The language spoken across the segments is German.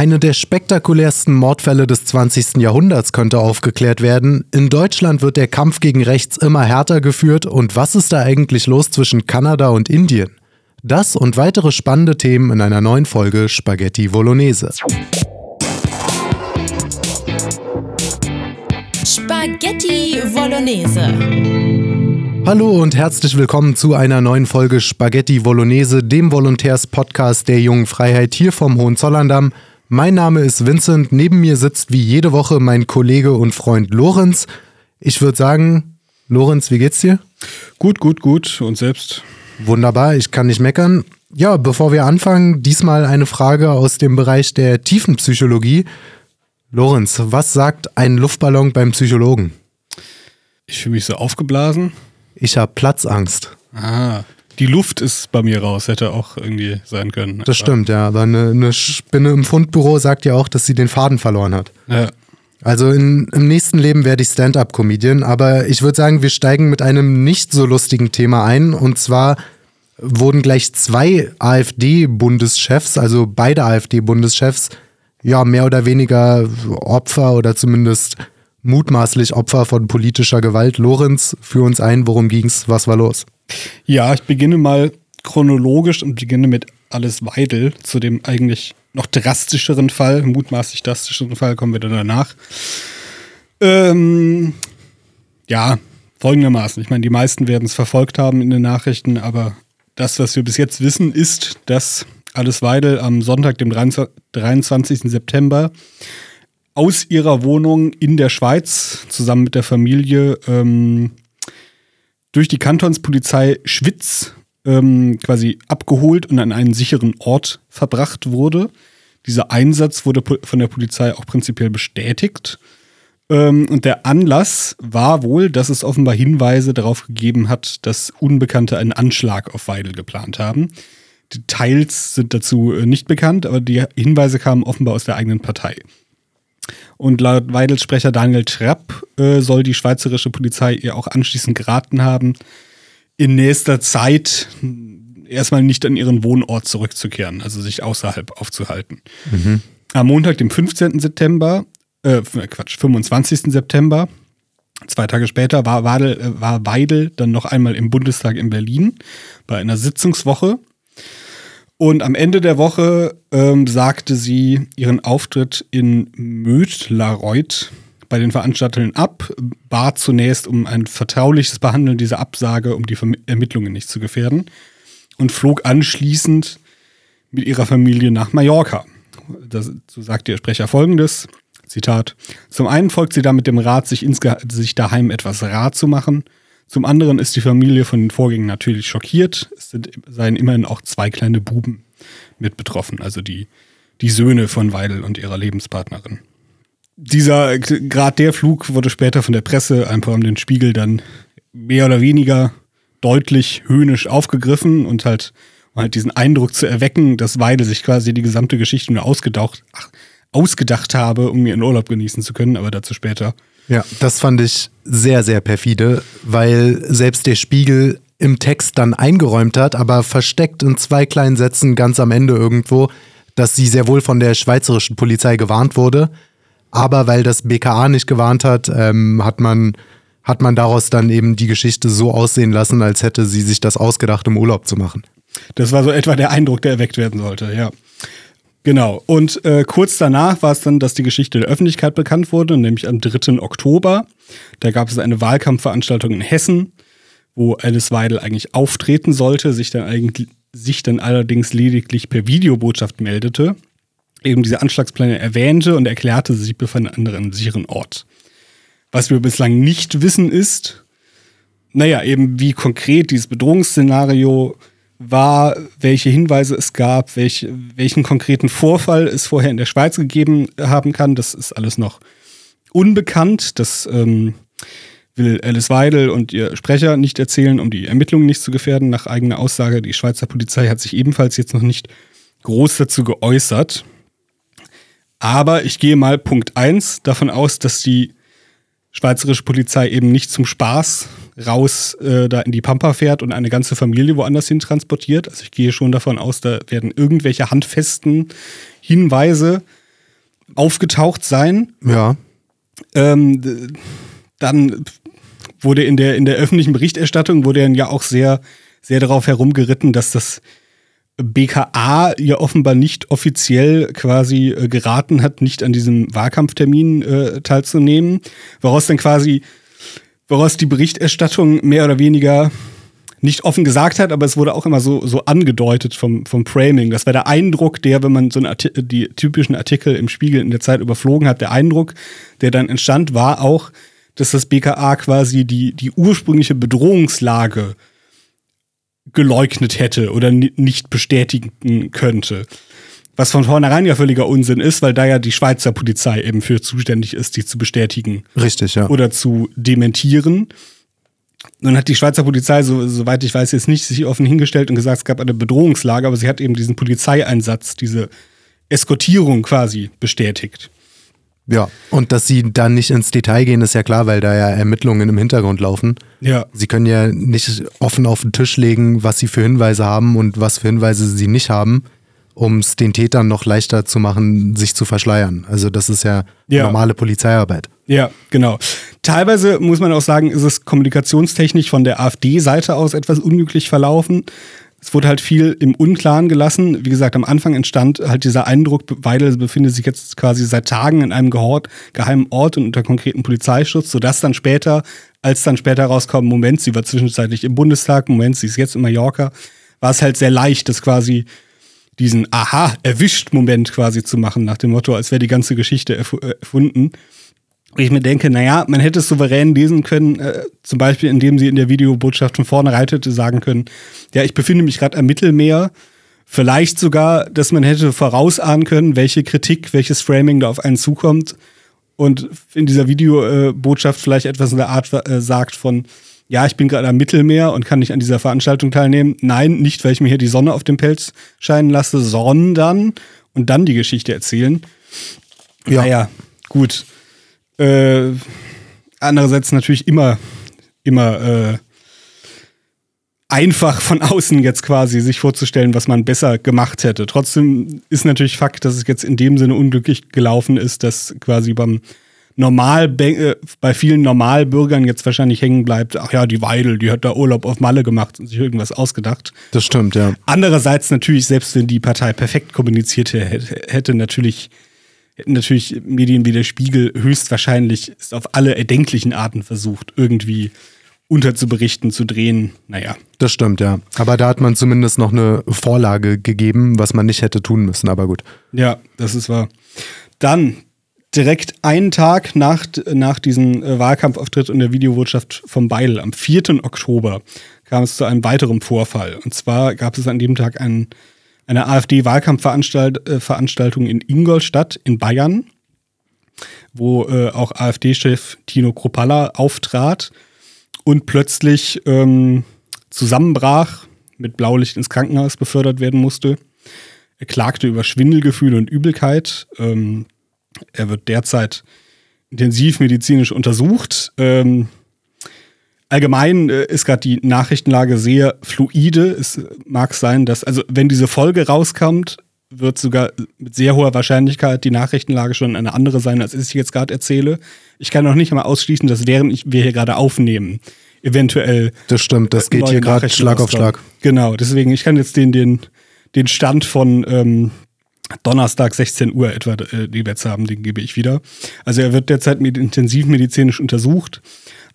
Eine der spektakulärsten Mordfälle des 20. Jahrhunderts könnte aufgeklärt werden. In Deutschland wird der Kampf gegen rechts immer härter geführt und was ist da eigentlich los zwischen Kanada und Indien? Das und weitere spannende Themen in einer neuen Folge Spaghetti Bolognese. Spaghetti Bolognese. Hallo und herzlich willkommen zu einer neuen Folge Spaghetti Bolognese, dem Volontärs-Podcast der Jungen Freiheit hier vom Hohenzollern-Damm. Mein Name ist Vincent. Neben mir sitzt wie jede Woche mein Kollege und Freund Lorenz. Ich würde sagen, Lorenz, wie geht's dir? Gut, gut, gut. Und selbst? Wunderbar, ich kann nicht meckern. Ja, bevor wir anfangen, diesmal eine Frage aus dem Bereich der Tiefenpsychologie. Lorenz, was sagt ein Luftballon beim Psychologen? Ich fühle mich so aufgeblasen. Ich habe Platzangst. Ah, die Luft ist bei mir raus, hätte auch irgendwie sein können. Das stimmt, ja. Aber eine, eine Spinne im Fundbüro sagt ja auch, dass sie den Faden verloren hat. Ja. Also in, im nächsten Leben werde ich Stand-up-Comedian, aber ich würde sagen, wir steigen mit einem nicht so lustigen Thema ein. Und zwar wurden gleich zwei AfD-Bundeschefs, also beide AfD-Bundeschefs, ja, mehr oder weniger Opfer oder zumindest mutmaßlich Opfer von politischer Gewalt. Lorenz, für uns ein, worum ging's, was war los? Ja, ich beginne mal chronologisch und beginne mit Alles Weidel zu dem eigentlich noch drastischeren Fall, mutmaßlich drastischeren Fall, kommen wir dann danach. Ähm, ja, folgendermaßen. Ich meine, die meisten werden es verfolgt haben in den Nachrichten, aber das, was wir bis jetzt wissen, ist, dass Alles Weidel am Sonntag, dem 23. September, aus ihrer Wohnung in der Schweiz zusammen mit der Familie ähm, durch die Kantonspolizei Schwitz ähm, quasi abgeholt und an einen sicheren Ort verbracht wurde. Dieser Einsatz wurde von der Polizei auch prinzipiell bestätigt. Ähm, und der Anlass war wohl, dass es offenbar Hinweise darauf gegeben hat, dass Unbekannte einen Anschlag auf Weidel geplant haben. Details sind dazu äh, nicht bekannt, aber die Hinweise kamen offenbar aus der eigenen Partei. Und laut Weidels Sprecher Daniel Trapp äh, soll die schweizerische Polizei ihr auch anschließend geraten haben, in nächster Zeit erstmal nicht an ihren Wohnort zurückzukehren, also sich außerhalb aufzuhalten. Mhm. Am Montag, dem 15. September, äh, Quatsch, 25. September, zwei Tage später, war, Wadel, äh, war Weidel dann noch einmal im Bundestag in Berlin bei einer Sitzungswoche und am Ende der Woche ähm, sagte sie ihren Auftritt in Mödlareuth bei den Veranstaltern ab, bat zunächst um ein vertrauliches Behandeln dieser Absage, um die Ermittlungen nicht zu gefährden und flog anschließend mit ihrer Familie nach Mallorca. Das, so sagte ihr Sprecher folgendes, Zitat, zum einen folgt sie damit dem Rat, sich, sich daheim etwas rar zu machen – zum anderen ist die Familie von den Vorgängen natürlich schockiert. Es sind, seien immerhin auch zwei kleine Buben mit betroffen, also die, die Söhne von Weidel und ihrer Lebenspartnerin. Dieser, gerade der Flug wurde später von der Presse, einfach um den Spiegel, dann mehr oder weniger deutlich höhnisch aufgegriffen und halt, um halt diesen Eindruck zu erwecken, dass Weidel sich quasi die gesamte Geschichte nur ausgedacht, ach, ausgedacht habe, um ihren Urlaub genießen zu können, aber dazu später. Ja, das fand ich sehr, sehr perfide, weil selbst der Spiegel im Text dann eingeräumt hat, aber versteckt in zwei kleinen Sätzen ganz am Ende irgendwo, dass sie sehr wohl von der schweizerischen Polizei gewarnt wurde. Aber weil das BKA nicht gewarnt hat, ähm, hat man hat man daraus dann eben die Geschichte so aussehen lassen, als hätte sie sich das ausgedacht, um Urlaub zu machen. Das war so etwa der Eindruck, der erweckt werden sollte, ja. Genau. Und äh, kurz danach war es dann, dass die Geschichte der Öffentlichkeit bekannt wurde, nämlich am 3. Oktober. Da gab es eine Wahlkampfveranstaltung in Hessen, wo Alice Weidel eigentlich auftreten sollte, sich dann, eigentlich, sich dann allerdings lediglich per Videobotschaft meldete, eben diese Anschlagspläne erwähnte und erklärte, sie befand an einem sicheren Ort. Was wir bislang nicht wissen ist, naja, eben wie konkret dieses Bedrohungsszenario war, welche Hinweise es gab, welch, welchen konkreten Vorfall es vorher in der Schweiz gegeben haben kann. Das ist alles noch unbekannt. Das ähm, will Alice Weidel und ihr Sprecher nicht erzählen, um die Ermittlungen nicht zu gefährden. Nach eigener Aussage, die Schweizer Polizei hat sich ebenfalls jetzt noch nicht groß dazu geäußert. Aber ich gehe mal Punkt 1 davon aus, dass die schweizerische Polizei eben nicht zum Spaß raus äh, da in die Pampa fährt und eine ganze Familie woanders hin transportiert. Also ich gehe schon davon aus, da werden irgendwelche handfesten Hinweise aufgetaucht sein. Ja. Ähm, dann wurde in der, in der öffentlichen Berichterstattung wurde dann ja auch sehr, sehr darauf herumgeritten, dass das BKA ja offenbar nicht offiziell quasi äh, geraten hat, nicht an diesem Wahlkampftermin äh, teilzunehmen, woraus dann quasi, woraus die Berichterstattung mehr oder weniger nicht offen gesagt hat, aber es wurde auch immer so, so angedeutet vom, vom Framing. Das war der Eindruck, der, wenn man so einen die typischen Artikel im Spiegel in der Zeit überflogen hat, der Eindruck, der dann entstand, war auch, dass das BKA quasi die, die ursprüngliche Bedrohungslage geleugnet hätte oder ni- nicht bestätigen könnte. Was von vornherein ja völliger Unsinn ist, weil da ja die Schweizer Polizei eben für zuständig ist, die zu bestätigen Richtig, ja. oder zu dementieren. Nun hat die Schweizer Polizei, so, soweit ich weiß, jetzt nicht sich offen hingestellt und gesagt, es gab eine Bedrohungslage, aber sie hat eben diesen Polizeieinsatz, diese Eskortierung quasi bestätigt. Ja. Und dass sie dann nicht ins Detail gehen, ist ja klar, weil da ja Ermittlungen im Hintergrund laufen. Ja. Sie können ja nicht offen auf den Tisch legen, was sie für Hinweise haben und was für Hinweise sie nicht haben, um es den Tätern noch leichter zu machen, sich zu verschleiern. Also das ist ja, Ja. normale Polizeiarbeit. Ja, genau. Teilweise muss man auch sagen, ist es kommunikationstechnisch von der AfD-Seite aus etwas unglücklich verlaufen. Es wurde halt viel im Unklaren gelassen. Wie gesagt, am Anfang entstand halt dieser Eindruck, Weidel befindet sich jetzt quasi seit Tagen in einem gehort, geheimen Ort und unter konkreten Polizeischutz, sodass dann später, als dann später rauskommt, Moment, sie war zwischenzeitlich im Bundestag, Moment, sie ist jetzt in Mallorca, war es halt sehr leicht, das quasi diesen Aha, erwischt Moment quasi zu machen, nach dem Motto, als wäre die ganze Geschichte äh, erfunden. Und ich mir denke, naja, man hätte es souverän lesen können, äh, zum Beispiel indem sie in der Videobotschaft von vornherein hätte sagen können, ja, ich befinde mich gerade am Mittelmeer. Vielleicht sogar, dass man hätte vorausahnen können, welche Kritik, welches Framing da auf einen zukommt. Und in dieser Videobotschaft vielleicht etwas in der Art äh, sagt von, ja, ich bin gerade am Mittelmeer und kann nicht an dieser Veranstaltung teilnehmen. Nein, nicht, weil ich mir hier die Sonne auf dem Pelz scheinen lasse, sondern und dann die Geschichte erzählen. Ja. Naja, gut. Äh, andererseits natürlich immer, immer äh, einfach von außen jetzt quasi sich vorzustellen, was man besser gemacht hätte. Trotzdem ist natürlich Fakt, dass es jetzt in dem Sinne unglücklich gelaufen ist, dass quasi beim Normal äh, bei vielen Normalbürgern jetzt wahrscheinlich hängen bleibt, ach ja, die Weidel, die hat da Urlaub auf Malle gemacht und sich irgendwas ausgedacht. Das stimmt, ja. Andererseits natürlich, selbst wenn die Partei perfekt kommuniziert hätte, hätte natürlich, hätten natürlich Medien wie der Spiegel höchstwahrscheinlich es auf alle erdenklichen Arten versucht, irgendwie unterzuberichten, zu drehen. Naja. Das stimmt, ja. Aber da hat man zumindest noch eine Vorlage gegeben, was man nicht hätte tun müssen, aber gut. Ja, das ist wahr. Dann direkt einen Tag nach, nach diesem äh, Wahlkampfauftritt und der Videobotschaft vom Beidel, am 4. Oktober, kam es zu einem weiteren Vorfall. Und zwar gab es an dem Tag ein, eine AfD-Wahlkampfveranstaltung in Ingolstadt in Bayern, wo äh, auch AfD-Chef Tino Kropalla auftrat und plötzlich ähm, zusammenbrach, mit Blaulicht ins Krankenhaus befördert werden musste. Er klagte über Schwindelgefühle und Übelkeit. Ähm, er wird derzeit intensiv medizinisch untersucht. Ähm, allgemein äh, ist gerade die Nachrichtenlage sehr fluide. Es mag sein, dass, also wenn diese Folge rauskommt, wird sogar mit sehr hoher Wahrscheinlichkeit die Nachrichtenlage schon eine andere sein, als ich jetzt gerade erzähle. Ich kann noch nicht einmal ausschließen, dass während ich, wir hier gerade aufnehmen, eventuell Das stimmt, das geht hier gerade Schlag auf. Schlag. Genau, deswegen, ich kann jetzt den, den, den Stand von ähm, Donnerstag 16 Uhr etwa, äh, die jetzt haben, den gebe ich wieder. Also er wird derzeit mit intensivmedizinisch untersucht.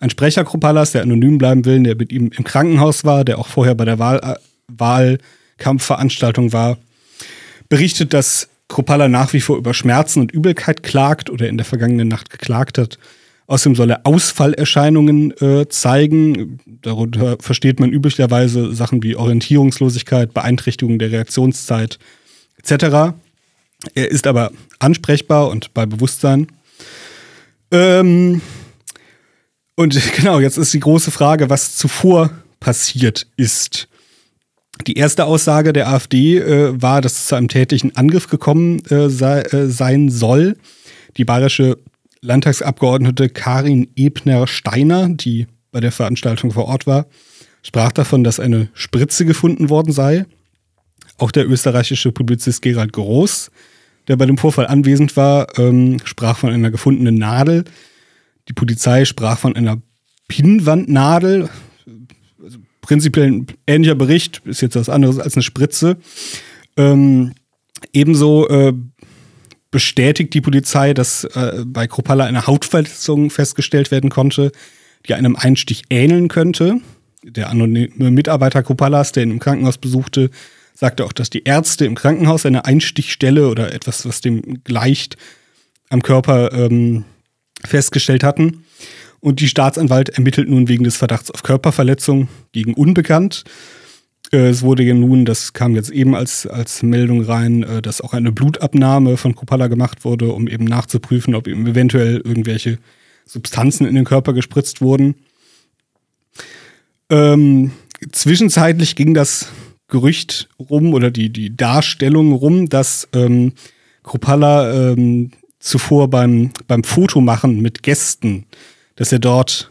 Ein Sprecher Kropallas, der anonym bleiben will, der mit ihm im Krankenhaus war, der auch vorher bei der Wahl, äh, Wahlkampfveranstaltung war, berichtet, dass Kropala nach wie vor über Schmerzen und Übelkeit klagt oder in der vergangenen Nacht geklagt hat. Außerdem soll er Ausfallerscheinungen äh, zeigen. Darunter versteht man üblicherweise Sachen wie Orientierungslosigkeit, Beeinträchtigung der Reaktionszeit etc. Er ist aber ansprechbar und bei Bewusstsein. Ähm, und genau, jetzt ist die große Frage, was zuvor passiert ist. Die erste Aussage der AfD äh, war, dass es zu einem tätlichen Angriff gekommen äh, sei, äh, sein soll. Die bayerische Landtagsabgeordnete Karin Ebner-Steiner, die bei der Veranstaltung vor Ort war, sprach davon, dass eine Spritze gefunden worden sei. Auch der österreichische Publizist Gerald Groß der bei dem Vorfall anwesend war, ähm, sprach von einer gefundenen Nadel. Die Polizei sprach von einer Pinnwandnadel. Also prinzipiell ein ähnlicher Bericht, ist jetzt was anderes als eine Spritze. Ähm, ebenso äh, bestätigt die Polizei, dass äh, bei Kropala eine Hautverletzung festgestellt werden konnte, die einem Einstich ähneln könnte. Der anonyme Mitarbeiter Kropalas, der ihn im Krankenhaus besuchte, sagte auch, dass die Ärzte im Krankenhaus eine Einstichstelle oder etwas, was dem gleicht, am Körper ähm, festgestellt hatten. Und die Staatsanwalt ermittelt nun wegen des Verdachts auf Körperverletzung gegen Unbekannt. Äh, es wurde ja nun, das kam jetzt eben als, als Meldung rein, äh, dass auch eine Blutabnahme von Kopala gemacht wurde, um eben nachzuprüfen, ob ihm eventuell irgendwelche Substanzen in den Körper gespritzt wurden. Ähm, zwischenzeitlich ging das Gerücht rum oder die, die Darstellung rum, dass ähm, Kropala ähm, zuvor beim, beim Fotomachen mit Gästen, dass er dort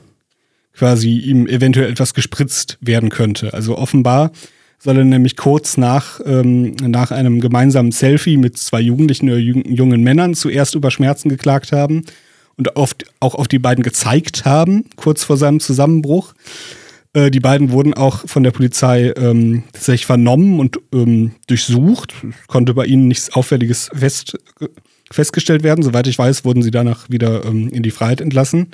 quasi ihm eventuell etwas gespritzt werden könnte. Also offenbar soll er nämlich kurz nach, ähm, nach einem gemeinsamen Selfie mit zwei Jugendlichen oder jungen Männern zuerst über Schmerzen geklagt haben und oft auch auf die beiden gezeigt haben, kurz vor seinem Zusammenbruch. Äh, die beiden wurden auch von der Polizei ähm, tatsächlich vernommen und ähm, durchsucht. Konnte bei ihnen nichts Auffälliges fest, festgestellt werden. Soweit ich weiß, wurden sie danach wieder ähm, in die Freiheit entlassen.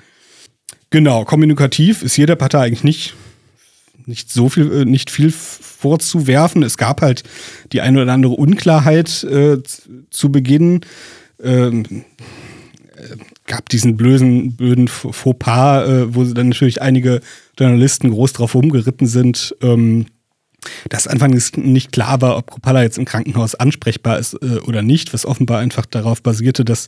Genau, kommunikativ ist jeder Partei eigentlich nicht, nicht so viel, äh, nicht viel vorzuwerfen. Es gab halt die eine oder andere Unklarheit äh, zu Beginn. Ähm, äh, gab diesen blöden, blöden Fauxpas, äh, wo dann natürlich einige Journalisten groß drauf rumgeritten sind. Ähm, dass anfangs nicht klar war, ob Kropala jetzt im Krankenhaus ansprechbar ist äh, oder nicht, was offenbar einfach darauf basierte, dass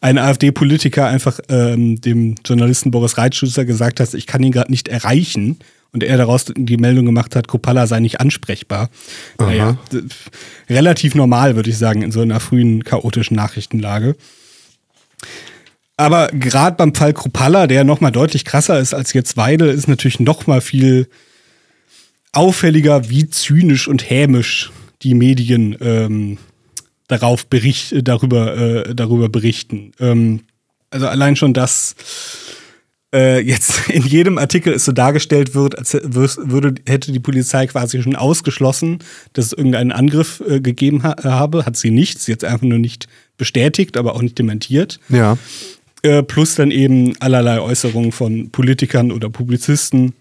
ein AfD-Politiker einfach ähm, dem Journalisten Boris Reitschützer gesagt hat, ich kann ihn gerade nicht erreichen. Und er daraus die Meldung gemacht hat, Kopala sei nicht ansprechbar. Aha. Naja, relativ normal, würde ich sagen, in so einer frühen chaotischen Nachrichtenlage. Aber gerade beim Fall Kropala, der nochmal deutlich krasser ist als jetzt Weidel, ist natürlich nochmal viel auffälliger, wie zynisch und hämisch die Medien ähm, darauf bericht, darüber, äh, darüber berichten. Ähm, also allein schon, dass äh, jetzt in jedem Artikel es so dargestellt wird, als würde, hätte die Polizei quasi schon ausgeschlossen, dass es irgendeinen Angriff äh, gegeben ha habe. Hat sie nicht. Sie hat es einfach nur nicht bestätigt, aber auch nicht dementiert. Ja. Äh, plus dann eben allerlei Äußerungen von Politikern oder Publizisten.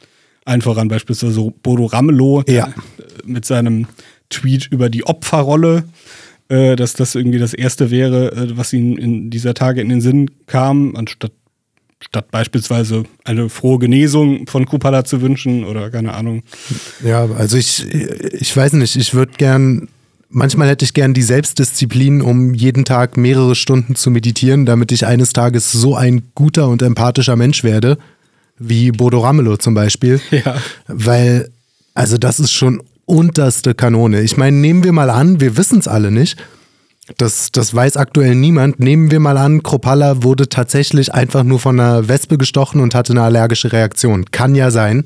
Allen voran beispielsweise Bodo Ramelow ja. mit seinem Tweet über die Opferrolle äh, dass das irgendwie das Erste wäre, äh, was ihnen in dieser Tage in den Sinn kam, anstatt statt beispielsweise eine frohe Genesung von Kupala zu wünschen oder keine Ahnung. Ja, also ich, ich weiß nicht, ich würde gern, manchmal hätte ich gern die Selbstdisziplin, um jeden Tag mehrere Stunden zu meditieren, damit ich eines Tages so ein guter und empathischer Mensch werde, wie Bodo Ramelow zum Beispiel. Ja. Weil, also das ist schon unterste Kanone. Ich meine, nehmen wir mal an, wir wissen es alle nicht. Das, das weiß aktuell niemand. Nehmen wir mal an, Kropalla wurde tatsächlich einfach nur von einer Wespe gestochen und hatte eine allergische Reaktion. Kann ja sein.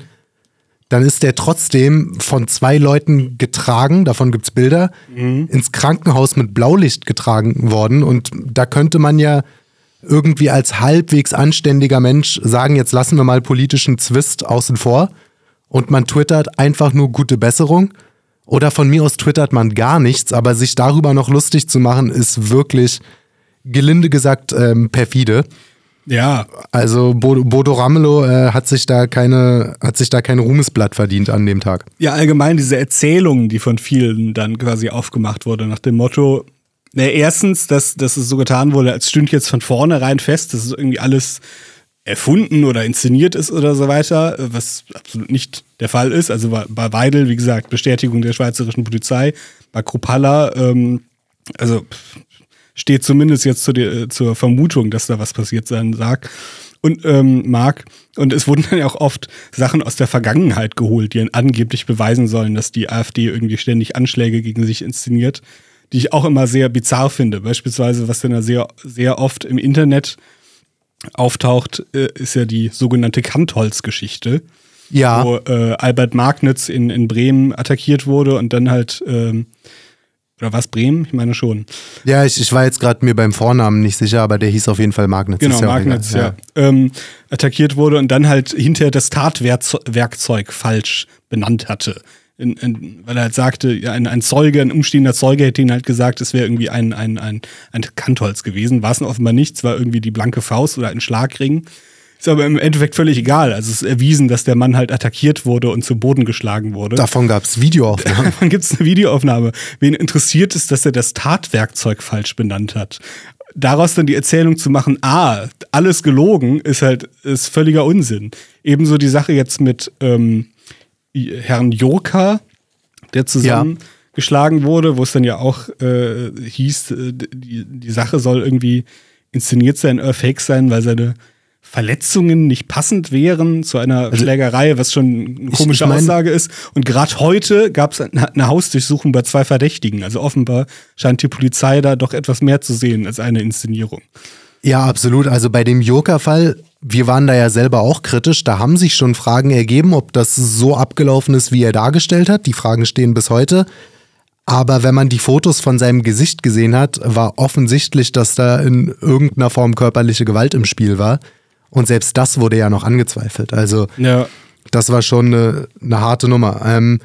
Dann ist der trotzdem von zwei Leuten getragen, davon gibt es Bilder, mhm. ins Krankenhaus mit Blaulicht getragen worden. Und da könnte man ja irgendwie als halbwegs anständiger Mensch sagen, jetzt lassen wir mal politischen Zwist außen vor und man twittert einfach nur gute Besserung. Oder von mir aus twittert man gar nichts, aber sich darüber noch lustig zu machen, ist wirklich, gelinde gesagt, ähm, perfide. Ja. Also Bodo, Bodo Ramelow äh, hat sich da keine, hat sich da kein Ruhmesblatt verdient an dem Tag. Ja, allgemein diese Erzählungen, die von vielen dann quasi aufgemacht wurde, nach dem Motto, na, erstens, dass, dass es so getan wurde, als stünde jetzt von vornherein fest, dass es irgendwie alles erfunden oder inszeniert ist oder so weiter, was absolut nicht der Fall ist. Also bei Weidel, wie gesagt, Bestätigung der schweizerischen Polizei. Bei Kropalla, ähm, also steht zumindest jetzt zu der, zur Vermutung, dass da was passiert sein sagt und ähm, mag. Und es wurden dann ja auch oft Sachen aus der Vergangenheit geholt, die angeblich beweisen sollen, dass die AfD irgendwie ständig Anschläge gegen sich inszeniert, die ich auch immer sehr bizarr finde. Beispielsweise, was dann ja sehr, sehr oft im Internet auftaucht, äh, ist ja die sogenannte Kantholz-Geschichte. Ja. Wo äh, Albert Magnitz in, in Bremen attackiert wurde und dann halt ähm, Oder was Bremen? Ich meine schon. Ja, ich, ich war jetzt gerade mir beim Vornamen nicht sicher, aber der hieß auf jeden Fall Magnitz. Genau, ja Magnitz, egal. ja. Ähm, attackiert wurde und dann halt hinterher das Tatwerkzeug falsch benannt hatte. In, in, weil er halt sagte, ja, ein, ein Zeuge, ein umstehender Zeuge hätte ihn halt gesagt, es wäre irgendwie ein, ein, ein, ein Kantholz gewesen. War es offenbar nicht, es war irgendwie die blanke Faust oder ein Schlagring. Ist aber im Endeffekt völlig egal. Also es ist erwiesen, dass der Mann halt attackiert wurde und zu Boden geschlagen wurde. Davon gab es Videoaufnahmen. Dann gibt es eine Videoaufnahme. Wen interessiert es, dass er das Tatwerkzeug falsch benannt hat? Daraus dann die Erzählung zu machen, ah, alles gelogen, ist halt ist völliger Unsinn. Ebenso die Sache jetzt mit ähm, Herrn Joka, der zusammengeschlagen wurde, wo es dann ja auch äh, hieß, äh, die, die Sache soll irgendwie inszeniert sein oder fake sein, weil seine Verletzungen nicht passend wären zu einer Schlägerei, was schon eine komische ich mein- Aussage ist. Und gerade heute gab es eine eine Hausdurchsuchung bei zwei Verdächtigen. Also offenbar scheint die Polizei da doch etwas mehr zu sehen als eine Inszenierung. Ja, absolut. Also bei dem Joker-Fall, wir waren da ja selber auch kritisch. Da haben sich schon Fragen ergeben, ob das so abgelaufen ist, wie er dargestellt hat. Die Fragen stehen bis heute. Aber wenn man die Fotos von seinem Gesicht gesehen hat, war offensichtlich, dass da in irgendeiner Form körperliche Gewalt im Spiel war. Und selbst das wurde ja noch angezweifelt. Also Ja. das war schon eine, eine harte Nummer. Ähm,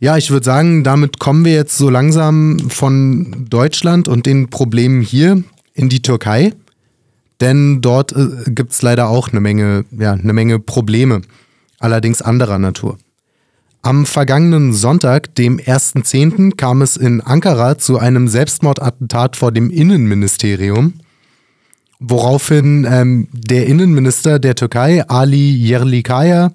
ja, ich würde sagen, damit kommen wir jetzt so langsam von Deutschland und den Problemen hier in die Türkei. Denn dort äh, gibt es leider auch eine Menge, ja, eine Menge Probleme, allerdings anderer Natur. Am vergangenen Sonntag, dem 1.10., kam es in Ankara zu einem Selbstmordattentat vor dem Innenministerium, woraufhin ähm, der Innenminister der Türkei, Ali Yerlikaya,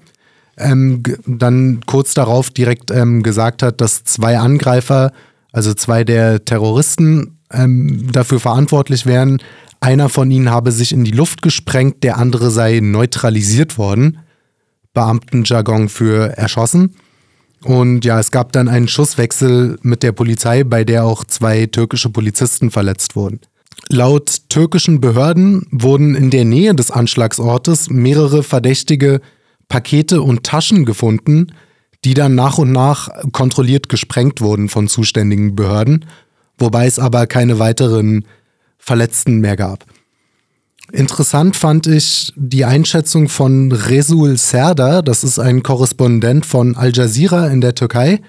ähm, dann kurz darauf direkt ähm, gesagt hat, dass zwei Angreifer, also zwei der Terroristen, ähm, dafür verantwortlich wären. Einer von ihnen habe sich in die Luft gesprengt, der andere sei neutralisiert worden. Beamtenjargon für erschossen. Und ja, es gab dann einen Schusswechsel mit der Polizei, bei der auch zwei türkische Polizisten verletzt wurden. Laut türkischen Behörden wurden in der Nähe des Anschlagsortes mehrere verdächtige Pakete und Taschen gefunden, die dann nach und nach kontrolliert gesprengt wurden von zuständigen Behörden, wobei es aber keine weiteren Verletzten mehr gab. Interessant fand ich die Einschätzung von Resul Serdar, das ist ein Korrespondent von Al Jazeera in der Türkei,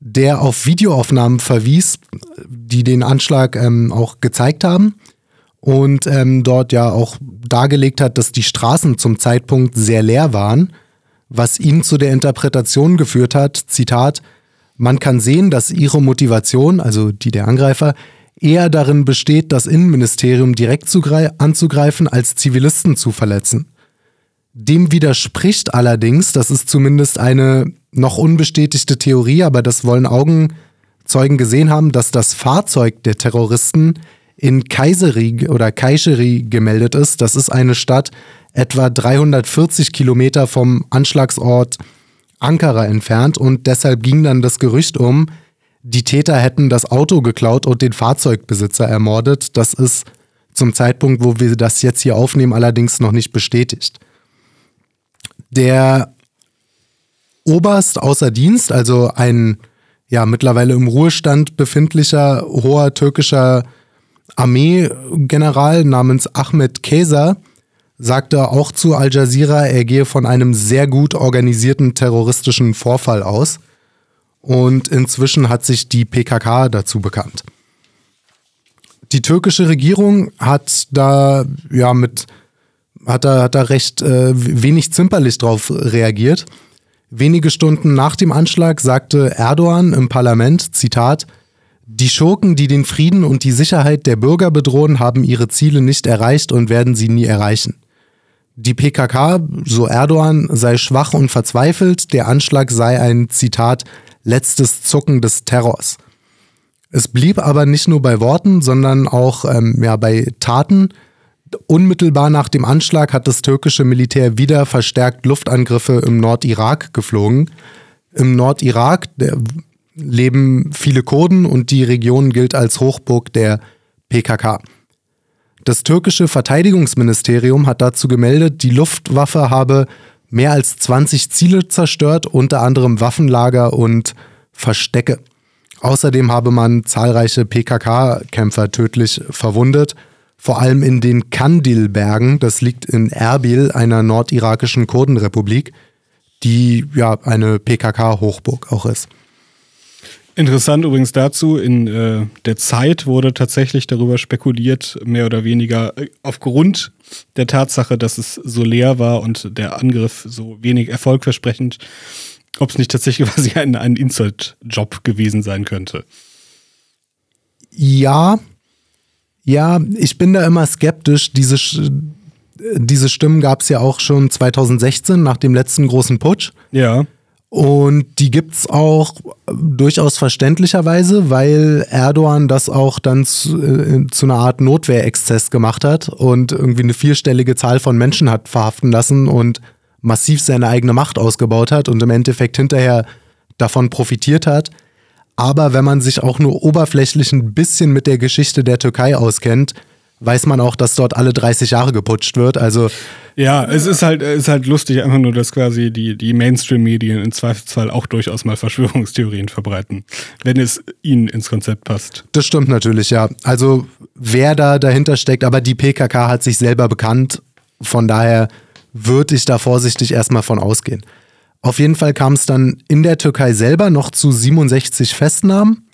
der auf Videoaufnahmen verwies, die den Anschlag ähm, auch gezeigt haben und ähm, dort ja auch dargelegt hat, dass die Straßen zum Zeitpunkt sehr leer waren, was ihn zu der Interpretation geführt hat, Zitat, man kann sehen, dass ihre Motivation, also die der Angreifer, eher darin besteht, das Innenministerium direkt zugrei- anzugreifen, als Zivilisten zu verletzen. Dem widerspricht allerdings, das ist zumindest eine noch unbestätigte Theorie, aber das wollen Augenzeugen gesehen haben, dass das Fahrzeug der Terroristen in Kayseri oder Kayseri gemeldet ist. Das ist eine Stadt etwa 340 Kilometer vom Anschlagsort Ankara entfernt und deshalb ging dann das Gerücht um, die Täter hätten das Auto geklaut und den Fahrzeugbesitzer ermordet. Das ist zum Zeitpunkt, wo wir das jetzt hier aufnehmen, allerdings noch nicht bestätigt. Der Oberst außer Dienst, also ein ja mittlerweile im Ruhestand befindlicher hoher türkischer Armeegeneral namens Ahmed Keser, sagte auch zu Al Jazeera, er gehe von einem sehr gut organisierten terroristischen Vorfall aus. Und inzwischen hat sich die PKK dazu bekannt. Die türkische Regierung hat da ja mit hat da, hat da recht äh, wenig zimperlich drauf reagiert. Wenige Stunden nach dem Anschlag sagte Erdogan im Parlament, Zitat, die Schurken, die den Frieden und die Sicherheit der Bürger bedrohen, haben ihre Ziele nicht erreicht und werden sie nie erreichen. Die PKK, so Erdogan, sei schwach und verzweifelt, der Anschlag sei ein, Zitat, letztes Zucken des Terrors. Es blieb aber nicht nur bei Worten, sondern auch ähm, ja, bei Taten. Unmittelbar nach dem Anschlag hat das türkische Militär wieder verstärkt Luftangriffe im Nordirak geflogen. Im Nordirak leben viele Kurden und die Region gilt als Hochburg der PKK. Das türkische Verteidigungsministerium hat dazu gemeldet, die Luftwaffe habe mehr als 20 Ziele zerstört, unter anderem Waffenlager und Verstecke. Außerdem habe man zahlreiche PKK-Kämpfer tödlich verwundet, vor allem in den Kandil-Bergen, das liegt in Erbil, einer nordirakischen Kurdenrepublik, die ja eine PKK-Hochburg auch ist. Interessant übrigens dazu, in äh, der Zeit wurde tatsächlich darüber spekuliert, mehr oder weniger äh, aufgrund der Tatsache, dass es so leer war und der Angriff so wenig erfolgversprechend, ob es nicht tatsächlich quasi ein, ein Insert-Job gewesen sein könnte. Ja, ja, ich bin da immer skeptisch. Diese, diese Stimmen gab es ja auch schon 2016 nach dem letzten großen Putsch. Ja. Und die gibt es auch durchaus verständlicherweise, weil Erdogan das auch dann zu, äh, zu einer Art Notwehrexzess gemacht hat und irgendwie eine vierstellige Zahl von Menschen hat verhaften lassen und massiv seine eigene Macht ausgebaut hat und im Endeffekt hinterher davon profitiert hat. Aber wenn man sich auch nur oberflächlich ein bisschen mit der Geschichte der Türkei auskennt, weiß man auch, dass dort alle 30 Jahre geputscht wird. Also ja, es ist halt, ist halt lustig, einfach nur, dass quasi die, die Mainstream-Medien im Zweifelsfall auch durchaus mal Verschwörungstheorien verbreiten, wenn es ihnen ins Konzept passt. Das stimmt natürlich, ja. Also wer da dahinter steckt, aber die PKK hat sich selber bekannt. Von daher würde ich da vorsichtig erstmal von ausgehen. Auf jeden Fall kam es dann in der Türkei selber noch zu 67 Festnahmen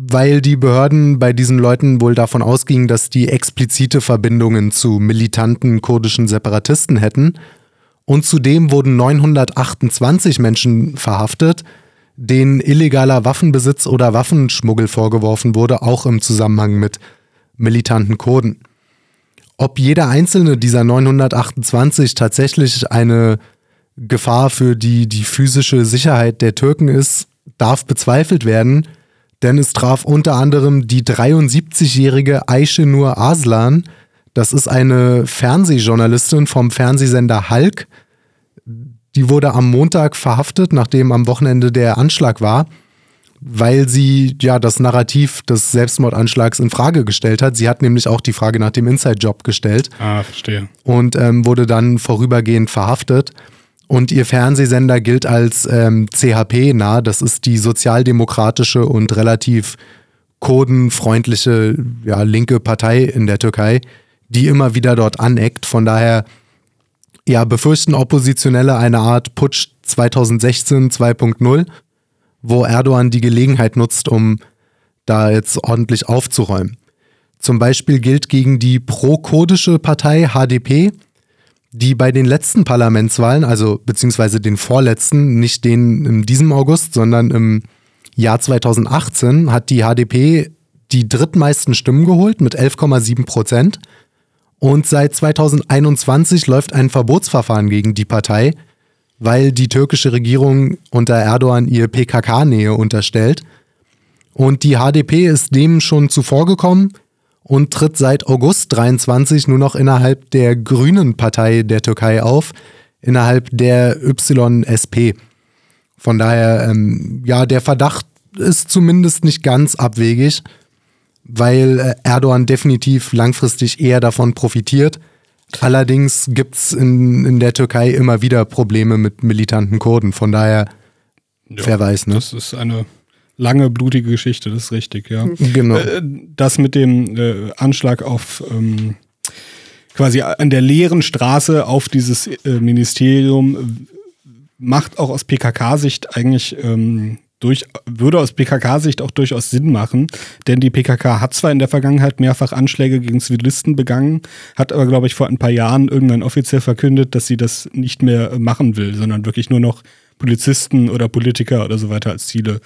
weil die Behörden bei diesen Leuten wohl davon ausgingen, dass die explizite Verbindungen zu militanten kurdischen Separatisten hätten. Und zudem wurden 928 Menschen verhaftet, denen illegaler Waffenbesitz oder Waffenschmuggel vorgeworfen wurde, auch im Zusammenhang mit militanten Kurden. Ob jeder einzelne dieser 928 tatsächlich eine Gefahr für die, die physische Sicherheit der Türken ist, darf bezweifelt werden denn es traf unter anderem die 73-jährige Aische Nur Aslan. Das ist eine Fernsehjournalistin vom Fernsehsender Hulk. Die wurde am Montag verhaftet, nachdem am Wochenende der Anschlag war, weil sie ja das Narrativ des Selbstmordanschlags in Frage gestellt hat. Sie hat nämlich auch die Frage nach dem Inside-Job gestellt. Ah, verstehe. Und ähm, wurde dann vorübergehend verhaftet. Und ihr Fernsehsender gilt als ähm, CHP nah. Das ist die sozialdemokratische und relativ kurdenfreundliche ja, linke Partei in der Türkei, die immer wieder dort aneckt. Von daher ja, befürchten Oppositionelle eine Art Putsch 2016 2.0, wo Erdogan die Gelegenheit nutzt, um da jetzt ordentlich aufzuräumen. Zum Beispiel gilt gegen die pro-kurdische Partei HDP die bei den letzten Parlamentswahlen, also beziehungsweise den vorletzten, nicht den in diesem August, sondern im Jahr 2018, hat die HDP die drittmeisten Stimmen geholt mit 11,7 Prozent. Und seit 2021 läuft ein Verbotsverfahren gegen die Partei, weil die türkische Regierung unter Erdogan ihr PKK-Nähe unterstellt. Und die HDP ist dem schon zuvorgekommen und tritt seit August 23 nur noch innerhalb der Grünen Partei der Türkei auf, innerhalb der YSP. Von daher, ähm, ja, der Verdacht ist zumindest nicht ganz abwegig, weil äh, Erdogan definitiv langfristig eher davon profitiert. Allerdings gibt es in, in der Türkei immer wieder Probleme mit militanten Kurden. Von daher, ja, wer weiß, ne? Das ist eine lange, blutige Geschichte, das ist richtig, ja. Genau. Äh, das mit dem äh, Anschlag auf ähm, quasi an der leeren Straße auf dieses äh, Ministerium äh, macht auch aus PKK-Sicht eigentlich ähm, durch, würde aus PKK-Sicht auch durchaus Sinn machen, denn die PKK hat zwar in der Vergangenheit mehrfach Anschläge gegen Zivilisten begangen, hat aber, glaube ich, vor ein paar Jahren irgendwann offiziell verkündet, dass sie das nicht mehr machen will, sondern wirklich nur noch Polizisten oder Politiker oder so weiter als Ziele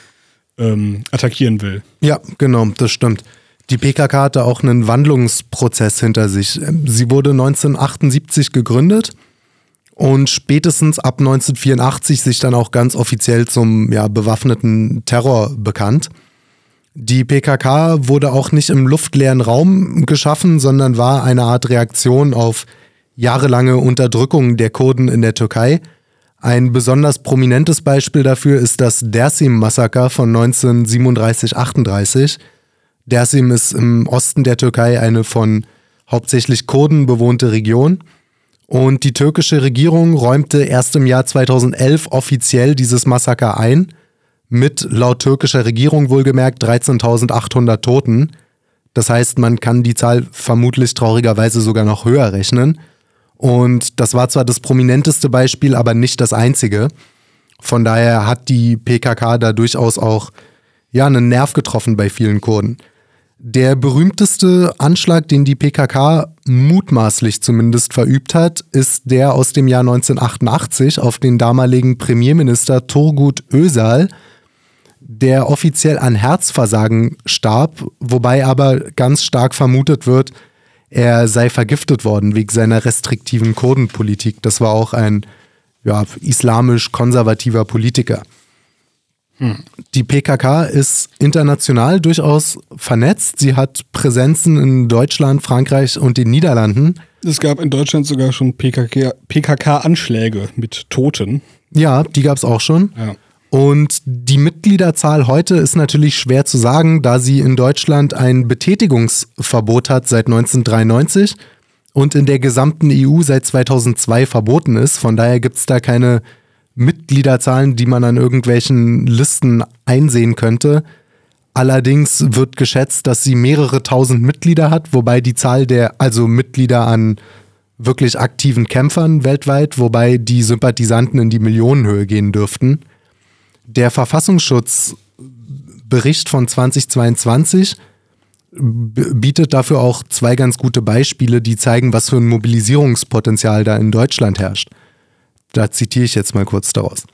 ähm, attackieren will. Ja, genau, das stimmt. Die PKK hatte auch einen Wandlungsprozess hinter sich. Sie wurde 1978 gegründet und spätestens ab 1984 sich dann auch ganz offiziell zum ja, bewaffneten Terror bekannt. Die PKK wurde auch nicht im luftleeren Raum geschaffen, sondern war eine Art Reaktion auf jahrelange Unterdrückung der Kurden in der Türkei ein besonders prominentes Beispiel dafür ist das Dersim-Massaker von 1937-38. Dersim ist im Osten der Türkei eine von hauptsächlich Kurden bewohnte Region. Und die türkische Regierung räumte erst im Jahr 2011 offiziell dieses Massaker ein, mit laut türkischer Regierung wohlgemerkt 13.800 Toten. Das heißt, man kann die Zahl vermutlich traurigerweise sogar noch höher rechnen. Und das war zwar das prominenteste Beispiel, aber nicht das einzige. Von daher hat die PKK da durchaus auch ja, einen Nerv getroffen bei vielen Kurden. Der berühmteste Anschlag, den die PKK mutmaßlich zumindest verübt hat, ist der aus dem Jahr 1988 auf den damaligen Premierminister Turgut Özal, der offiziell an Herzversagen starb, wobei aber ganz stark vermutet wird, er sei vergiftet worden wegen seiner restriktiven Kurdenpolitik. Das war auch ein ja, islamisch-konservativer Politiker. Die PKK ist international durchaus vernetzt. Sie hat Präsenzen in Deutschland, Frankreich und den Niederlanden. Es gab in Deutschland sogar schon PKK-Anschläge mit Toten. Ja, die gab es auch schon. Ja. Und die Mitgliederzahl heute ist natürlich schwer zu sagen, da sie in Deutschland ein Betätigungsverbot hat seit 1993 und in der gesamten EU seit 2002 verboten ist. Von daher gibt es da keine Mitgliederzahlen, die man an irgendwelchen Listen einsehen könnte. Allerdings wird geschätzt, dass sie mehrere tausend Mitglieder hat, wobei die Zahl der, also Mitglieder an wirklich aktiven Kämpfern weltweit, wobei die Sympathisanten in die Millionenhöhe gehen dürften. Der Verfassungsschutzbericht von 2022 bietet dafür auch zwei ganz gute Beispiele, die zeigen, was für ein Mobilisierungspotenzial da in Deutschland herrscht. Da zitiere ich jetzt mal kurz daraus.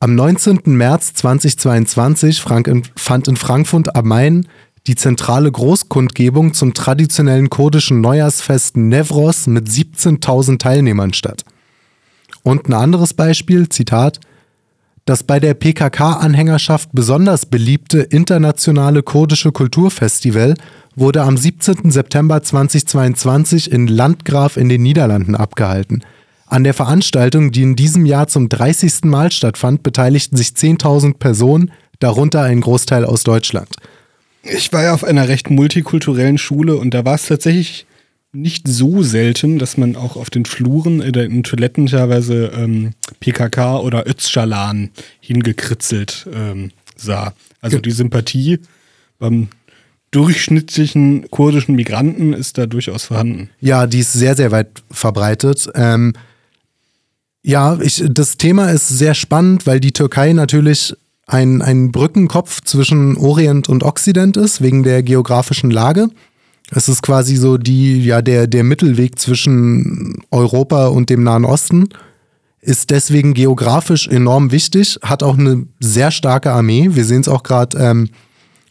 Am 19. März 2022 fand in Frankfurt am Main die zentrale Großkundgebung zum traditionellen kurdischen Neujahrsfest Nevros mit 17.000 Teilnehmern statt. Und ein anderes Beispiel, Zitat, das bei der PKK-Anhängerschaft besonders beliebte internationale kurdische Kulturfestival wurde am 17. September 2022 in Landgraf in den Niederlanden abgehalten – an der Veranstaltung, die in diesem Jahr zum 30. Mal stattfand, beteiligten sich 10.000 Personen, darunter ein Großteil aus Deutschland. Ich war ja auf einer recht multikulturellen Schule und da war es tatsächlich nicht so selten, dass man auch auf den Fluren oder in den Toiletten teilweise ähm, PKK oder Özcalan hingekritzelt ähm, sah. Also die Sympathie beim durchschnittlichen kurdischen Migranten ist da durchaus vorhanden. Ja, die ist sehr, sehr weit verbreitet. Ähm, ja, ich, das Thema ist sehr spannend, weil die Türkei natürlich ein, ein Brückenkopf zwischen Orient und Okzident ist, wegen der geografischen Lage. Es ist quasi so die, ja, der, der Mittelweg zwischen Europa und dem Nahen Osten. Ist deswegen geografisch enorm wichtig, hat auch eine sehr starke Armee. Wir sehen es auch gerade ähm,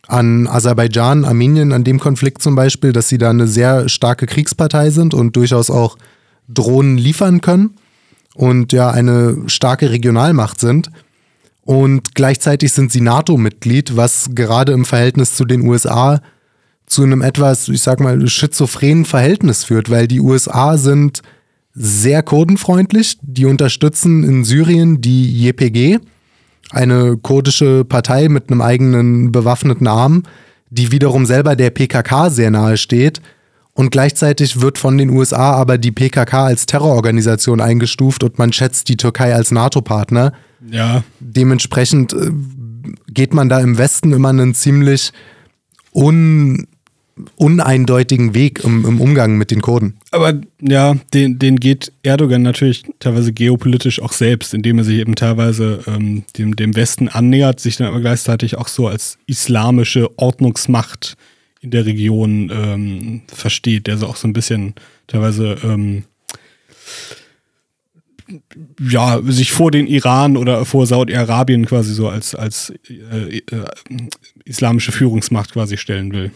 an Aserbaidschan, Armenien, an dem Konflikt zum Beispiel, dass sie da eine sehr starke Kriegspartei sind und durchaus auch Drohnen liefern können und ja eine starke Regionalmacht sind. Und gleichzeitig sind sie NATO-Mitglied, was gerade im Verhältnis zu den USA zu einem etwas, ich sag mal, schizophrenen Verhältnis führt, weil die USA sind sehr kurdenfreundlich. Die unterstützen in Syrien die JPG, eine kurdische Partei mit einem eigenen bewaffneten Arm, die wiederum selber der PKK sehr nahe steht und gleichzeitig wird von den USA aber die PKK als Terrororganisation eingestuft und man schätzt die Türkei als NATO-Partner. Ja. Dementsprechend äh, geht man da im Westen immer einen ziemlich un, uneindeutigen Weg im, im, Umgang mit den Kurden. Aber ja, den, den geht Erdogan natürlich teilweise geopolitisch auch selbst, indem er sich eben teilweise ähm, dem, dem Westen annähert, sich dann aber gleichzeitig auch so als islamische Ordnungsmacht in der Region ähm, versteht, der so auch so ein bisschen teilweise ähm, ja, sich vor den Iran oder vor Saudi-Arabien quasi so als, als äh, äh, islamische Führungsmacht quasi stellen will.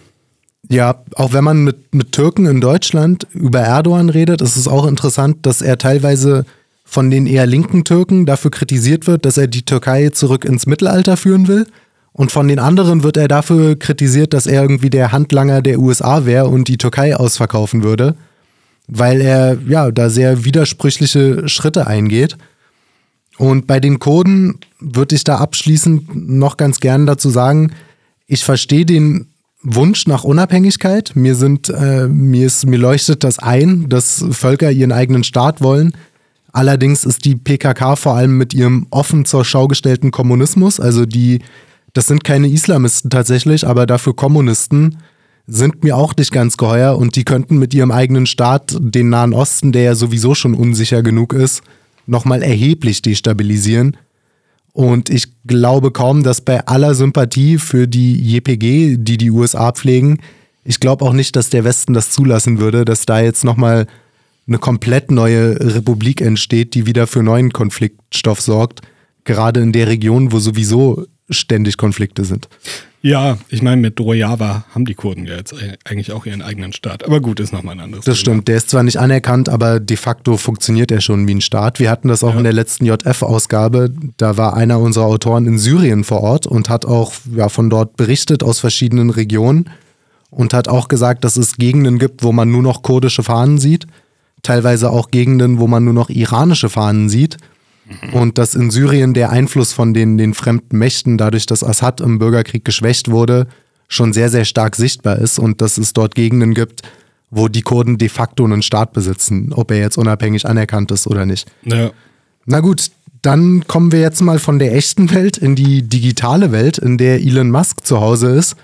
Ja, auch wenn man mit, mit Türken in Deutschland über Erdogan redet, ist es auch interessant, dass er teilweise von den eher linken Türken dafür kritisiert wird, dass er die Türkei zurück ins Mittelalter führen will. Und von den anderen wird er dafür kritisiert, dass er irgendwie der Handlanger der USA wäre und die Türkei ausverkaufen würde, weil er ja da sehr widersprüchliche Schritte eingeht. Und bei den Kurden würde ich da abschließend noch ganz gern dazu sagen, ich verstehe den Wunsch nach Unabhängigkeit. Mir sind, äh, mir ist, mir leuchtet das ein, dass Völker ihren eigenen Staat wollen. Allerdings ist die PKK vor allem mit ihrem offen zur Schau gestellten Kommunismus, also die, das sind keine Islamisten tatsächlich, aber dafür Kommunisten, sind mir auch nicht ganz geheuer und die könnten mit ihrem eigenen Staat den Nahen Osten, der ja sowieso schon unsicher genug ist, nochmal erheblich destabilisieren. Und ich glaube kaum, dass bei aller Sympathie für die JPG, die die USA pflegen, ich glaube auch nicht, dass der Westen das zulassen würde, dass da jetzt nochmal eine komplett neue Republik entsteht, die wieder für neuen Konfliktstoff sorgt, gerade in der Region, wo sowieso ständig Konflikte sind. Ja, ich meine, mit Rojava haben die Kurden ja jetzt eigentlich auch ihren eigenen Staat. Aber gut, ist nochmal ein anderes Das Thema. stimmt, der ist zwar nicht anerkannt, aber de facto funktioniert er schon wie ein Staat. Wir hatten das auch ja. in der letzten JF-Ausgabe. Da war einer unserer Autoren in Syrien vor Ort und hat auch ja, von dort berichtet aus verschiedenen Regionen und hat auch gesagt, dass es Gegenden gibt, wo man nur noch kurdische Fahnen sieht, teilweise auch Gegenden, wo man nur noch iranische Fahnen sieht. Und dass in Syrien der Einfluss von den, den fremden Mächten, dadurch, dass Assad im Bürgerkrieg geschwächt wurde, schon sehr, sehr stark sichtbar ist und dass es dort Gegenden gibt, wo die Kurden de facto einen Staat besitzen, ob er jetzt unabhängig anerkannt ist oder nicht. Ja. Na gut, dann kommen wir jetzt mal von der echten Welt in die digitale Welt, in der Elon Musk zu Hause ist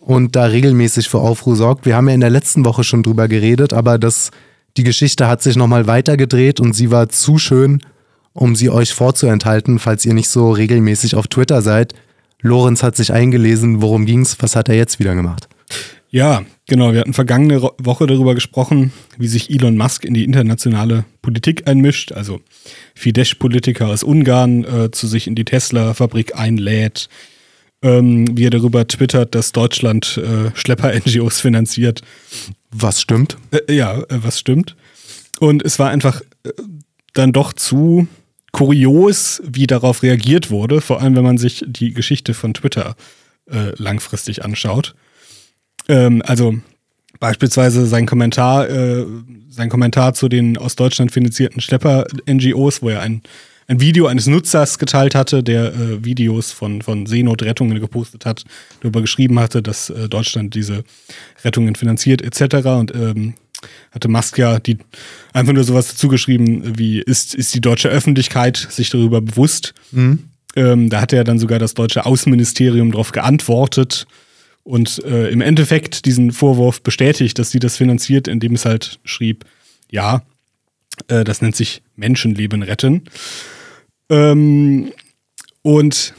und da regelmäßig für Aufruhr sorgt. Wir haben ja in der letzten Woche schon drüber geredet, aber das, die Geschichte hat sich nochmal weitergedreht und sie war zu schön, um sie euch vorzuenthalten, falls ihr nicht so regelmäßig auf Twitter seid. Lorenz hat sich eingelesen, worum ging's, was hat er jetzt wieder gemacht? Ja, genau. Wir hatten vergangene Woche darüber gesprochen, wie sich Elon Musk in die internationale Politik einmischt. Also Fidesz-Politiker aus Ungarn äh, zu sich in die Tesla-Fabrik einlädt, ähm, wie er darüber twittert, dass Deutschland äh, Schlepper-NGOs finanziert. Was stimmt? Äh, ja, äh, was stimmt. Und es war einfach äh, dann doch zu kurios, wie darauf reagiert wurde, vor allem wenn man sich die Geschichte von Twitter äh, langfristig anschaut. Ähm, also beispielsweise sein Kommentar, äh, sein Kommentar zu den aus Deutschland finanzierten Schlepper-NGOs, wo er ein ein Video eines Nutzers geteilt hatte, der äh, Videos von, von Seenotrettungen gepostet hat, darüber geschrieben hatte, dass äh, Deutschland diese Rettungen finanziert etc. Und ähm, hatte Musk ja die, einfach nur sowas dazu geschrieben, wie ist, ist die deutsche Öffentlichkeit sich darüber bewusst? Mhm. Ähm, da hatte er dann sogar das deutsche Außenministerium darauf geantwortet und äh, im Endeffekt diesen Vorwurf bestätigt, dass sie das finanziert, indem es halt schrieb, ja, äh, das nennt sich Menschenleben retten. Ähm, und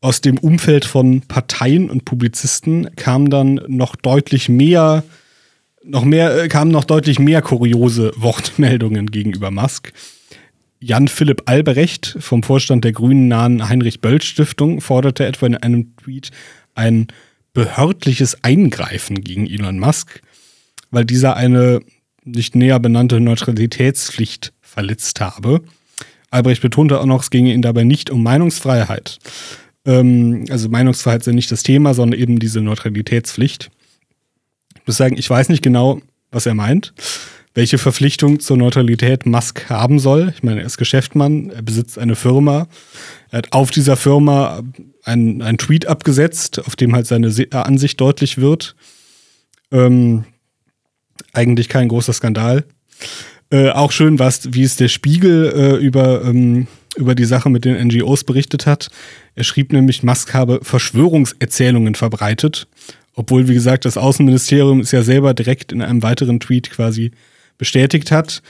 aus dem Umfeld von Parteien und Publizisten kam dann noch deutlich mehr, noch mehr, äh, kamen noch deutlich mehr kuriose Wortmeldungen gegenüber Musk. Jan Philipp Albrecht vom Vorstand der Grünen nahen Heinrich-Böll-Stiftung forderte etwa in einem Tweet ein behördliches Eingreifen gegen Elon Musk, weil dieser eine nicht näher benannte Neutralitätspflicht verletzt habe. Albrecht betonte auch noch, es ginge ihm dabei nicht um Meinungsfreiheit. Ähm, also Meinungsfreiheit ja nicht das Thema, sondern eben diese Neutralitätspflicht. Ich muss sagen, ich weiß nicht genau, was er meint, welche Verpflichtung zur Neutralität Musk haben soll. Ich meine, er ist Geschäftsmann, er besitzt eine Firma, er hat auf dieser Firma einen, einen Tweet abgesetzt, auf dem halt seine Ansicht deutlich wird. Ähm, eigentlich kein großer Skandal. Äh, auch schön war wie es der Spiegel äh, über, ähm, über die Sache mit den NGOs berichtet hat. Er schrieb nämlich, Musk habe Verschwörungserzählungen verbreitet, obwohl, wie gesagt, das Außenministerium es ja selber direkt in einem weiteren Tweet quasi bestätigt hat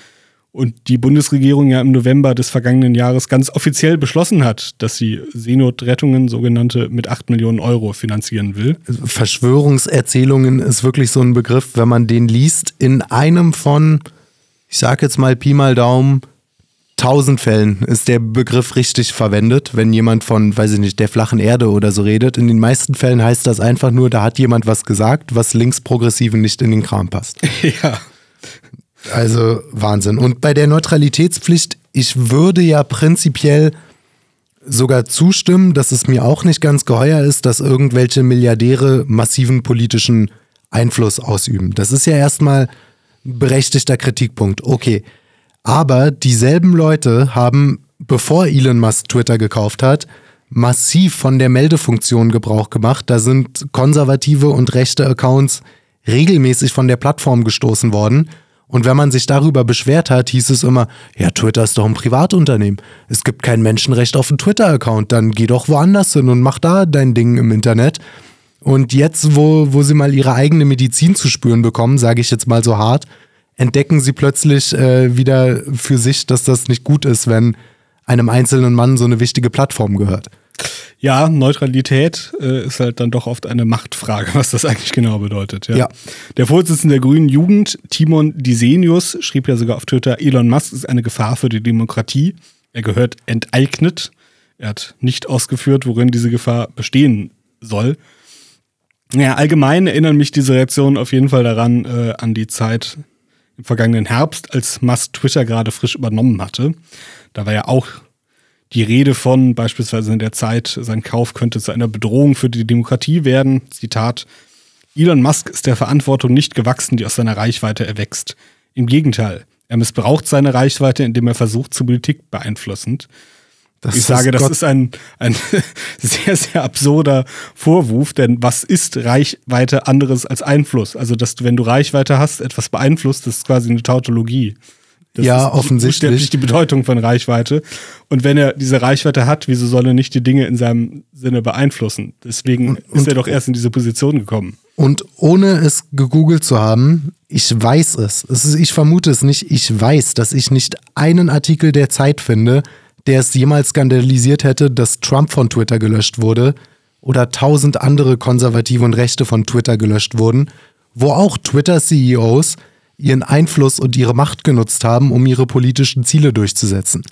und die Bundesregierung ja im November des vergangenen Jahres ganz offiziell beschlossen hat, dass sie Seenotrettungen, sogenannte, mit 8 Millionen Euro finanzieren will. Verschwörungserzählungen ist wirklich so ein Begriff, wenn man den liest, in einem von ich sag jetzt mal Pi mal Daumen, tausend Fällen ist der Begriff richtig verwendet, wenn jemand von, weiß ich nicht, der flachen Erde oder so redet. In den meisten Fällen heißt das einfach nur, da hat jemand was gesagt, was Linksprogressiven nicht in den Kram passt. ja. Also Wahnsinn. Und bei der Neutralitätspflicht, ich würde ja prinzipiell sogar zustimmen, dass es mir auch nicht ganz geheuer ist, dass irgendwelche Milliardäre massiven politischen Einfluss ausüben. Das ist ja erstmal berechtigter Kritikpunkt. Okay. Aber dieselben Leute haben, bevor Elon Musk Twitter gekauft hat, massiv von der Meldefunktion Gebrauch gemacht. Da sind konservative und rechte Accounts regelmäßig von der Plattform gestoßen worden. Und wenn man sich darüber beschwert hat, hieß es immer, ja, Twitter ist doch ein Privatunternehmen. Es gibt kein Menschenrecht auf einen Twitter-Account. Dann geh doch woanders hin und mach da dein Ding im Internet. Und jetzt, wo, wo sie mal ihre eigene Medizin zu spüren bekommen, sage ich jetzt mal so hart, entdecken sie plötzlich äh, wieder für sich, dass das nicht gut ist, wenn einem einzelnen Mann so eine wichtige Plattform gehört. Ja, Neutralität äh, ist halt dann doch oft eine Machtfrage, was das eigentlich genau bedeutet. Ja. Ja. Der Vorsitzende der Grünen Jugend, Timon Disenius, schrieb ja sogar auf Twitter, Elon Musk ist eine Gefahr für die Demokratie. Er gehört enteignet. Er hat nicht ausgeführt, worin diese Gefahr bestehen soll. Ja, allgemein erinnern mich diese Reaktionen auf jeden Fall daran, äh, an die Zeit im vergangenen Herbst, als Musk Twitter gerade frisch übernommen hatte. Da war ja auch die Rede von beispielsweise in der Zeit, sein Kauf könnte zu einer Bedrohung für die Demokratie werden. Zitat, Elon Musk ist der Verantwortung nicht gewachsen, die aus seiner Reichweite erwächst. Im Gegenteil, er missbraucht seine Reichweite, indem er versucht, zu Politik beeinflussend. Das ich sage, das Gott- ist ein, ein sehr, sehr absurder Vorwurf, denn was ist Reichweite anderes als Einfluss? Also, dass du, wenn du Reichweite hast, etwas beeinflusst, das ist quasi eine Tautologie. Das Ja, ist offensichtlich. die Bedeutung von Reichweite. Und wenn er diese Reichweite hat, wieso soll er nicht die Dinge in seinem Sinne beeinflussen? Deswegen ist er doch erst in diese Position gekommen. Und ohne es gegoogelt zu haben, ich weiß es. es ist, ich vermute es nicht. Ich weiß, dass ich nicht einen Artikel der Zeit finde, der es jemals skandalisiert hätte, dass Trump von Twitter gelöscht wurde oder tausend andere Konservative und Rechte von Twitter gelöscht wurden, wo auch Twitter-CEOs ihren Einfluss und ihre Macht genutzt haben, um ihre politischen Ziele durchzusetzen.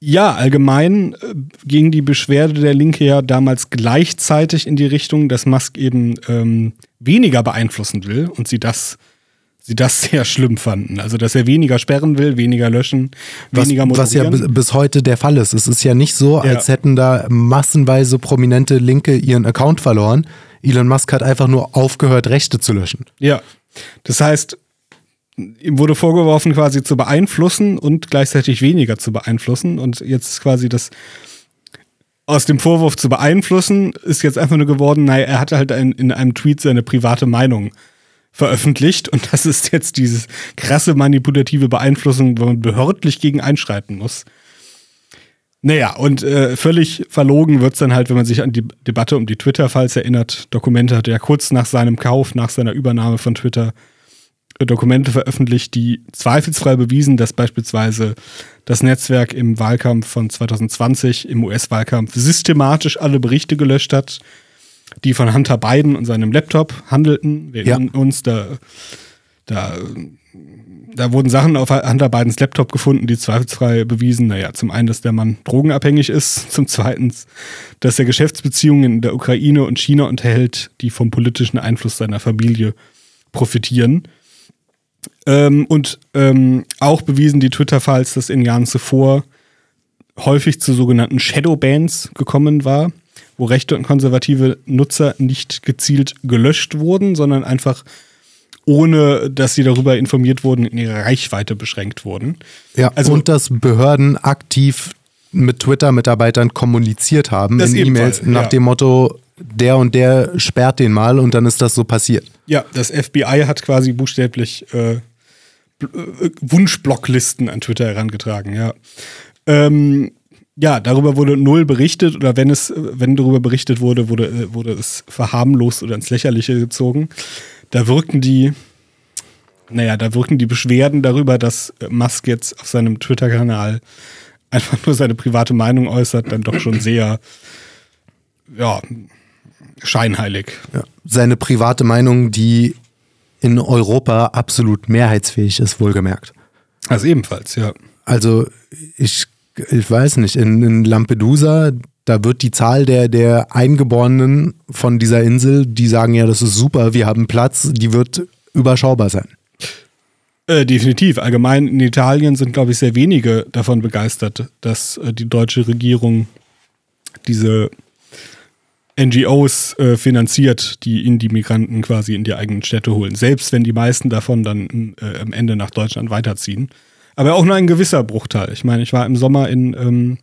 Ja, allgemein äh, ging die Beschwerde der Linke ja damals gleichzeitig in die Richtung, dass Musk eben ähm, weniger beeinflussen will und sie das, sie das sehr schlimm fanden. Also, dass er weniger sperren will, weniger löschen, Was, weniger was ja moderieren. bis, bis heute der Fall ist. Es ist ja nicht so, als Ja. hätten da massenweise prominente Linke ihren Account verloren. Elon Musk hat einfach nur aufgehört, Rechte zu löschen. Ja. Das heißt, ihm wurde vorgeworfen, quasi zu beeinflussen und gleichzeitig weniger zu beeinflussen. Und jetzt ist quasi das aus dem Vorwurf zu beeinflussen, ist jetzt einfach nur geworden, naja, er hat halt ein, in einem Tweet seine private Meinung veröffentlicht und das ist jetzt dieses krasse manipulative Beeinflussung, wo man behördlich gegen einschreiten muss. Naja, und äh, völlig verlogen wird's dann halt, wenn man sich an die Debatte um die Twitter-Files erinnert. Dokumente hat er kurz nach seinem Kauf, nach seiner Übernahme von Twitter, äh, Dokumente veröffentlicht, die zweifelsfrei bewiesen, dass beispielsweise das Netzwerk im Wahlkampf von 2020, im US-Wahlkampf, systematisch alle Berichte gelöscht hat, die von Hunter Biden und seinem Laptop handelten. Wir Ja. uns, da, da, da wurden Sachen auf Hunter Bidens Laptop gefunden, die zweifelsfrei bewiesen, naja, zum einen, dass der Mann drogenabhängig ist, zum zweiten, dass er Geschäftsbeziehungen in der Ukraine und China unterhält, die vom politischen Einfluss seiner Familie profitieren. Ähm, und ähm, auch bewiesen die Twitter-Files, dass in Jahren zuvor häufig zu sogenannten Shadowbans gekommen war, wo rechte und konservative Nutzer nicht gezielt gelöscht wurden, sondern einfach ohne, dass sie darüber informiert wurden, in ihre Reichweite beschränkt wurden. Ja, Also- und dass Behörden aktiv mit Twitter-Mitarbeitern kommuniziert haben in E-Mails nach ja. dem Motto, der und der sperrt den mal und dann ist das so passiert. Ja, das FBI hat quasi buchstäblich äh, äh, Wunschblocklisten an Twitter herangetragen, ja. Ähm, ja, darüber wurde null berichtet oder wenn es, wenn darüber berichtet wurde, wurde, äh, wurde es verharmlost oder ins Lächerliche gezogen. Da wirkten die, naja, da wirkten die Beschwerden darüber, dass äh, Musk jetzt auf seinem Twitter-Kanal einfach nur seine private Meinung äußert, dann doch schon sehr, ja, scheinheilig. Ja. Seine private Meinung, die in Europa absolut mehrheitsfähig ist, wohlgemerkt. Also ebenfalls, ja. Also ich, ich weiß nicht, in, in Lampedusa, da wird die Zahl der, der Eingeborenen von dieser Insel, die sagen ja, das ist super, wir haben Platz, die wird überschaubar sein. Äh, definitiv. Allgemein in Italien sind, glaube ich, sehr wenige davon begeistert, dass äh, die deutsche Regierung diese NGOs äh, finanziert, die in die Migranten quasi in die eigenen Städte holen. Selbst wenn die meisten davon dann äh, am Ende nach Deutschland weiterziehen. Aber auch nur ein gewisser Bruchteil. Ich meine, ich war im Sommer in, ähm,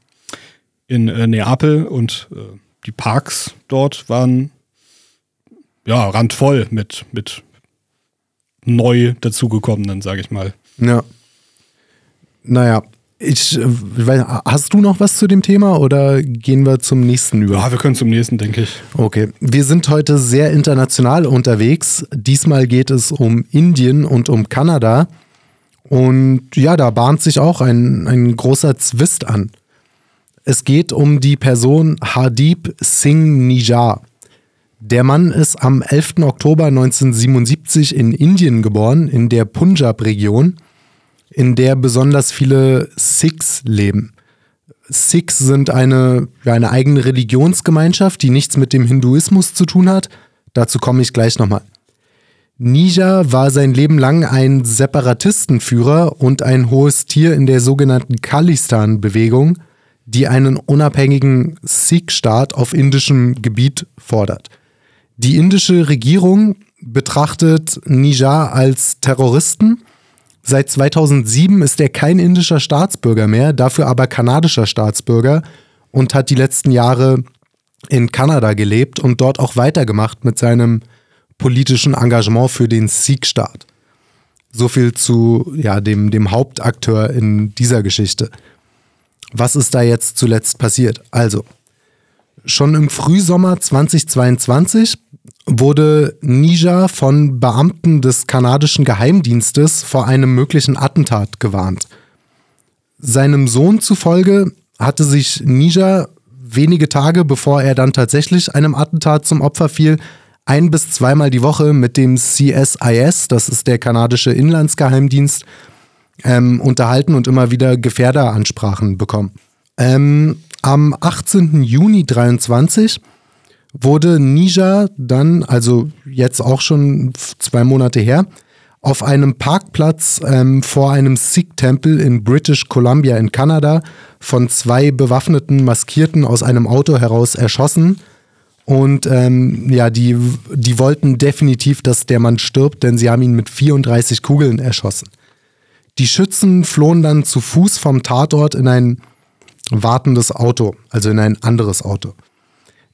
in äh, Neapel und äh, die Parks dort waren ja randvoll mit, mit neu dazugekommenen, sage ich mal. Ja. Naja, ich, äh, ich weiß, hast du noch was zu dem Thema oder gehen wir zum nächsten über? Ja, wir können zum nächsten, denke ich. Okay, wir sind heute sehr international unterwegs. Diesmal geht es um Indien und um Kanada. Und ja, da bahnt sich auch ein, ein großer Zwist an. Es geht um die Person Hardip Singh Nijar. Der Mann ist am 11. Oktober 1977 in Indien geboren, in der Punjab-Region in der besonders viele Sikhs leben. Sikhs sind eine, eine eigene Religionsgemeinschaft, die nichts mit dem Hinduismus zu tun hat. Dazu komme ich gleich nochmal. Nija war sein Leben lang ein Separatistenführer und ein hohes Tier in der sogenannten Khalistan-Bewegung, die einen unabhängigen Sikh-Staat auf indischem Gebiet fordert. Die indische Regierung betrachtet Nija als Terroristen Seit 2007 ist er kein indischer Staatsbürger mehr, dafür aber kanadischer Staatsbürger und hat die letzten Jahre in Kanada gelebt und dort auch weitergemacht mit seinem politischen Engagement für den Sikh-Staat. So viel zu ja, dem, dem Hauptakteur in dieser Geschichte. Was ist da jetzt zuletzt passiert? Also, schon im Frühsommer 2022 wurde Nija von Beamten des kanadischen Geheimdienstes vor einem möglichen Attentat gewarnt. Seinem Sohn zufolge hatte sich Nija wenige Tage bevor er dann tatsächlich einem Attentat zum Opfer fiel, ein bis zweimal die Woche mit dem CSIS, das ist der kanadische Inlandsgeheimdienst, ähm, unterhalten und immer wieder Gefährderansprachen bekommen. Ähm, am 18. Juni 23 wurde Nija dann, also jetzt auch schon zwei Monate her, auf einem Parkplatz ähm, vor einem Sikh-Tempel in British Columbia in Kanada von zwei bewaffneten Maskierten aus einem Auto heraus erschossen. Und ähm, ja, die, die wollten definitiv, dass der Mann stirbt, denn sie haben ihn mit 34 Kugeln erschossen. Die Schützen flohen dann zu Fuß vom Tatort in ein wartendes Auto, also in ein anderes Auto.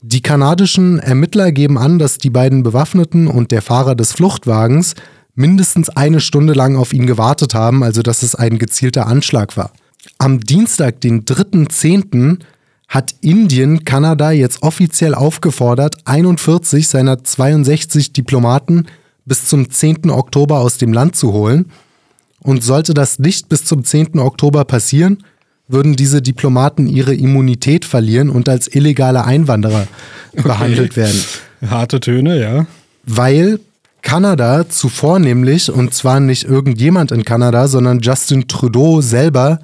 Die kanadischen Ermittler geben an, dass die beiden Bewaffneten und der Fahrer des Fluchtwagens mindestens eine Stunde lang auf ihn gewartet haben, also dass es ein gezielter Anschlag war. Am Dienstag, den 3.10., hat Indien Kanada jetzt offiziell aufgefordert, 41 seiner 62 Diplomaten bis zum 10. Oktober aus dem Land zu holen. Und sollte das nicht bis zum 10. Oktober passieren, würden diese Diplomaten ihre Immunität verlieren und als illegale Einwanderer okay. behandelt werden. Harte Töne, ja. Weil Kanada zuvor nämlich, und zwar nicht irgendjemand in Kanada, sondern Justin Trudeau selber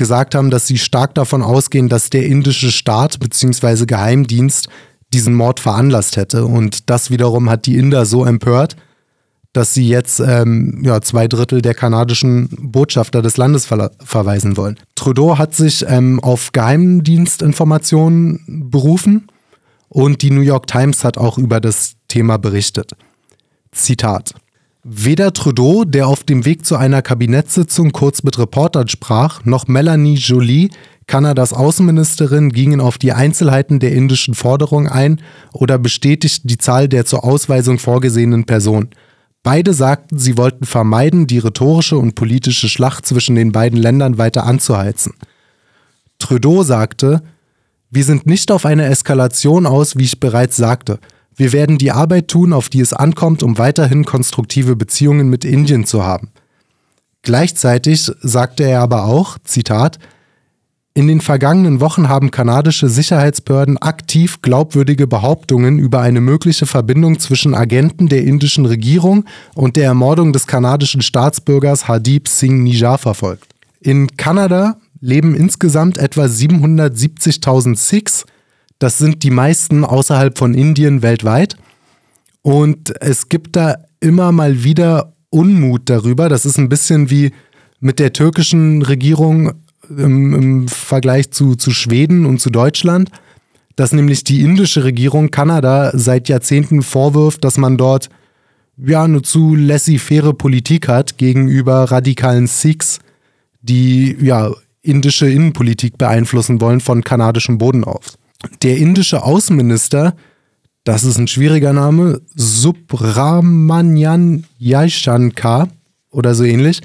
gesagt haben, dass sie stark davon ausgehen, dass der indische Staat bzw. Geheimdienst diesen Mord veranlasst hätte. Und das wiederum hat die Inder so empört, dass sie jetzt ähm, ja, zwei Drittel der kanadischen Botschafter des Landes ver verweisen wollen. Trudeau hat sich ähm, auf Geheimdienstinformationen berufen und die New York Times hat auch über das Thema berichtet. Zitat. Weder Trudeau, der auf dem Weg zu einer Kabinettssitzung kurz mit Reportern sprach, noch Melanie Jolie, Kanadas Außenministerin, gingen auf die Einzelheiten der indischen Forderung ein oder bestätigten die Zahl der zur Ausweisung vorgesehenen Personen. Beide sagten, sie wollten vermeiden, die rhetorische und politische Schlacht zwischen den beiden Ländern weiter anzuheizen. Trudeau sagte, wir sind nicht auf eine Eskalation aus, wie ich bereits sagte. Wir werden die Arbeit tun, auf die es ankommt, um weiterhin konstruktive Beziehungen mit Indien zu haben. Gleichzeitig sagte er aber auch, Zitat, in den vergangenen Wochen haben kanadische Sicherheitsbehörden aktiv glaubwürdige Behauptungen über eine mögliche Verbindung zwischen Agenten der indischen Regierung und der Ermordung des kanadischen Staatsbürgers Hardip Singh Nijar verfolgt. In Kanada leben insgesamt etwa 770.000 Sikhs. Das sind die meisten außerhalb von Indien weltweit. Und es gibt da immer mal wieder Unmut darüber. Das ist ein bisschen wie mit der türkischen Regierung im, im Vergleich zu, zu Schweden und zu Deutschland, dass nämlich die indische Regierung Kanada seit Jahrzehnten vorwirft, dass man dort ja eine zu laissez-faire Politik hat gegenüber radikalen Sikhs, die ja indische Innenpolitik beeinflussen wollen von kanadischem Boden aus. Der indische Außenminister das ist ein schwieriger Name, Subramanian Jaishankar oder so ähnlich,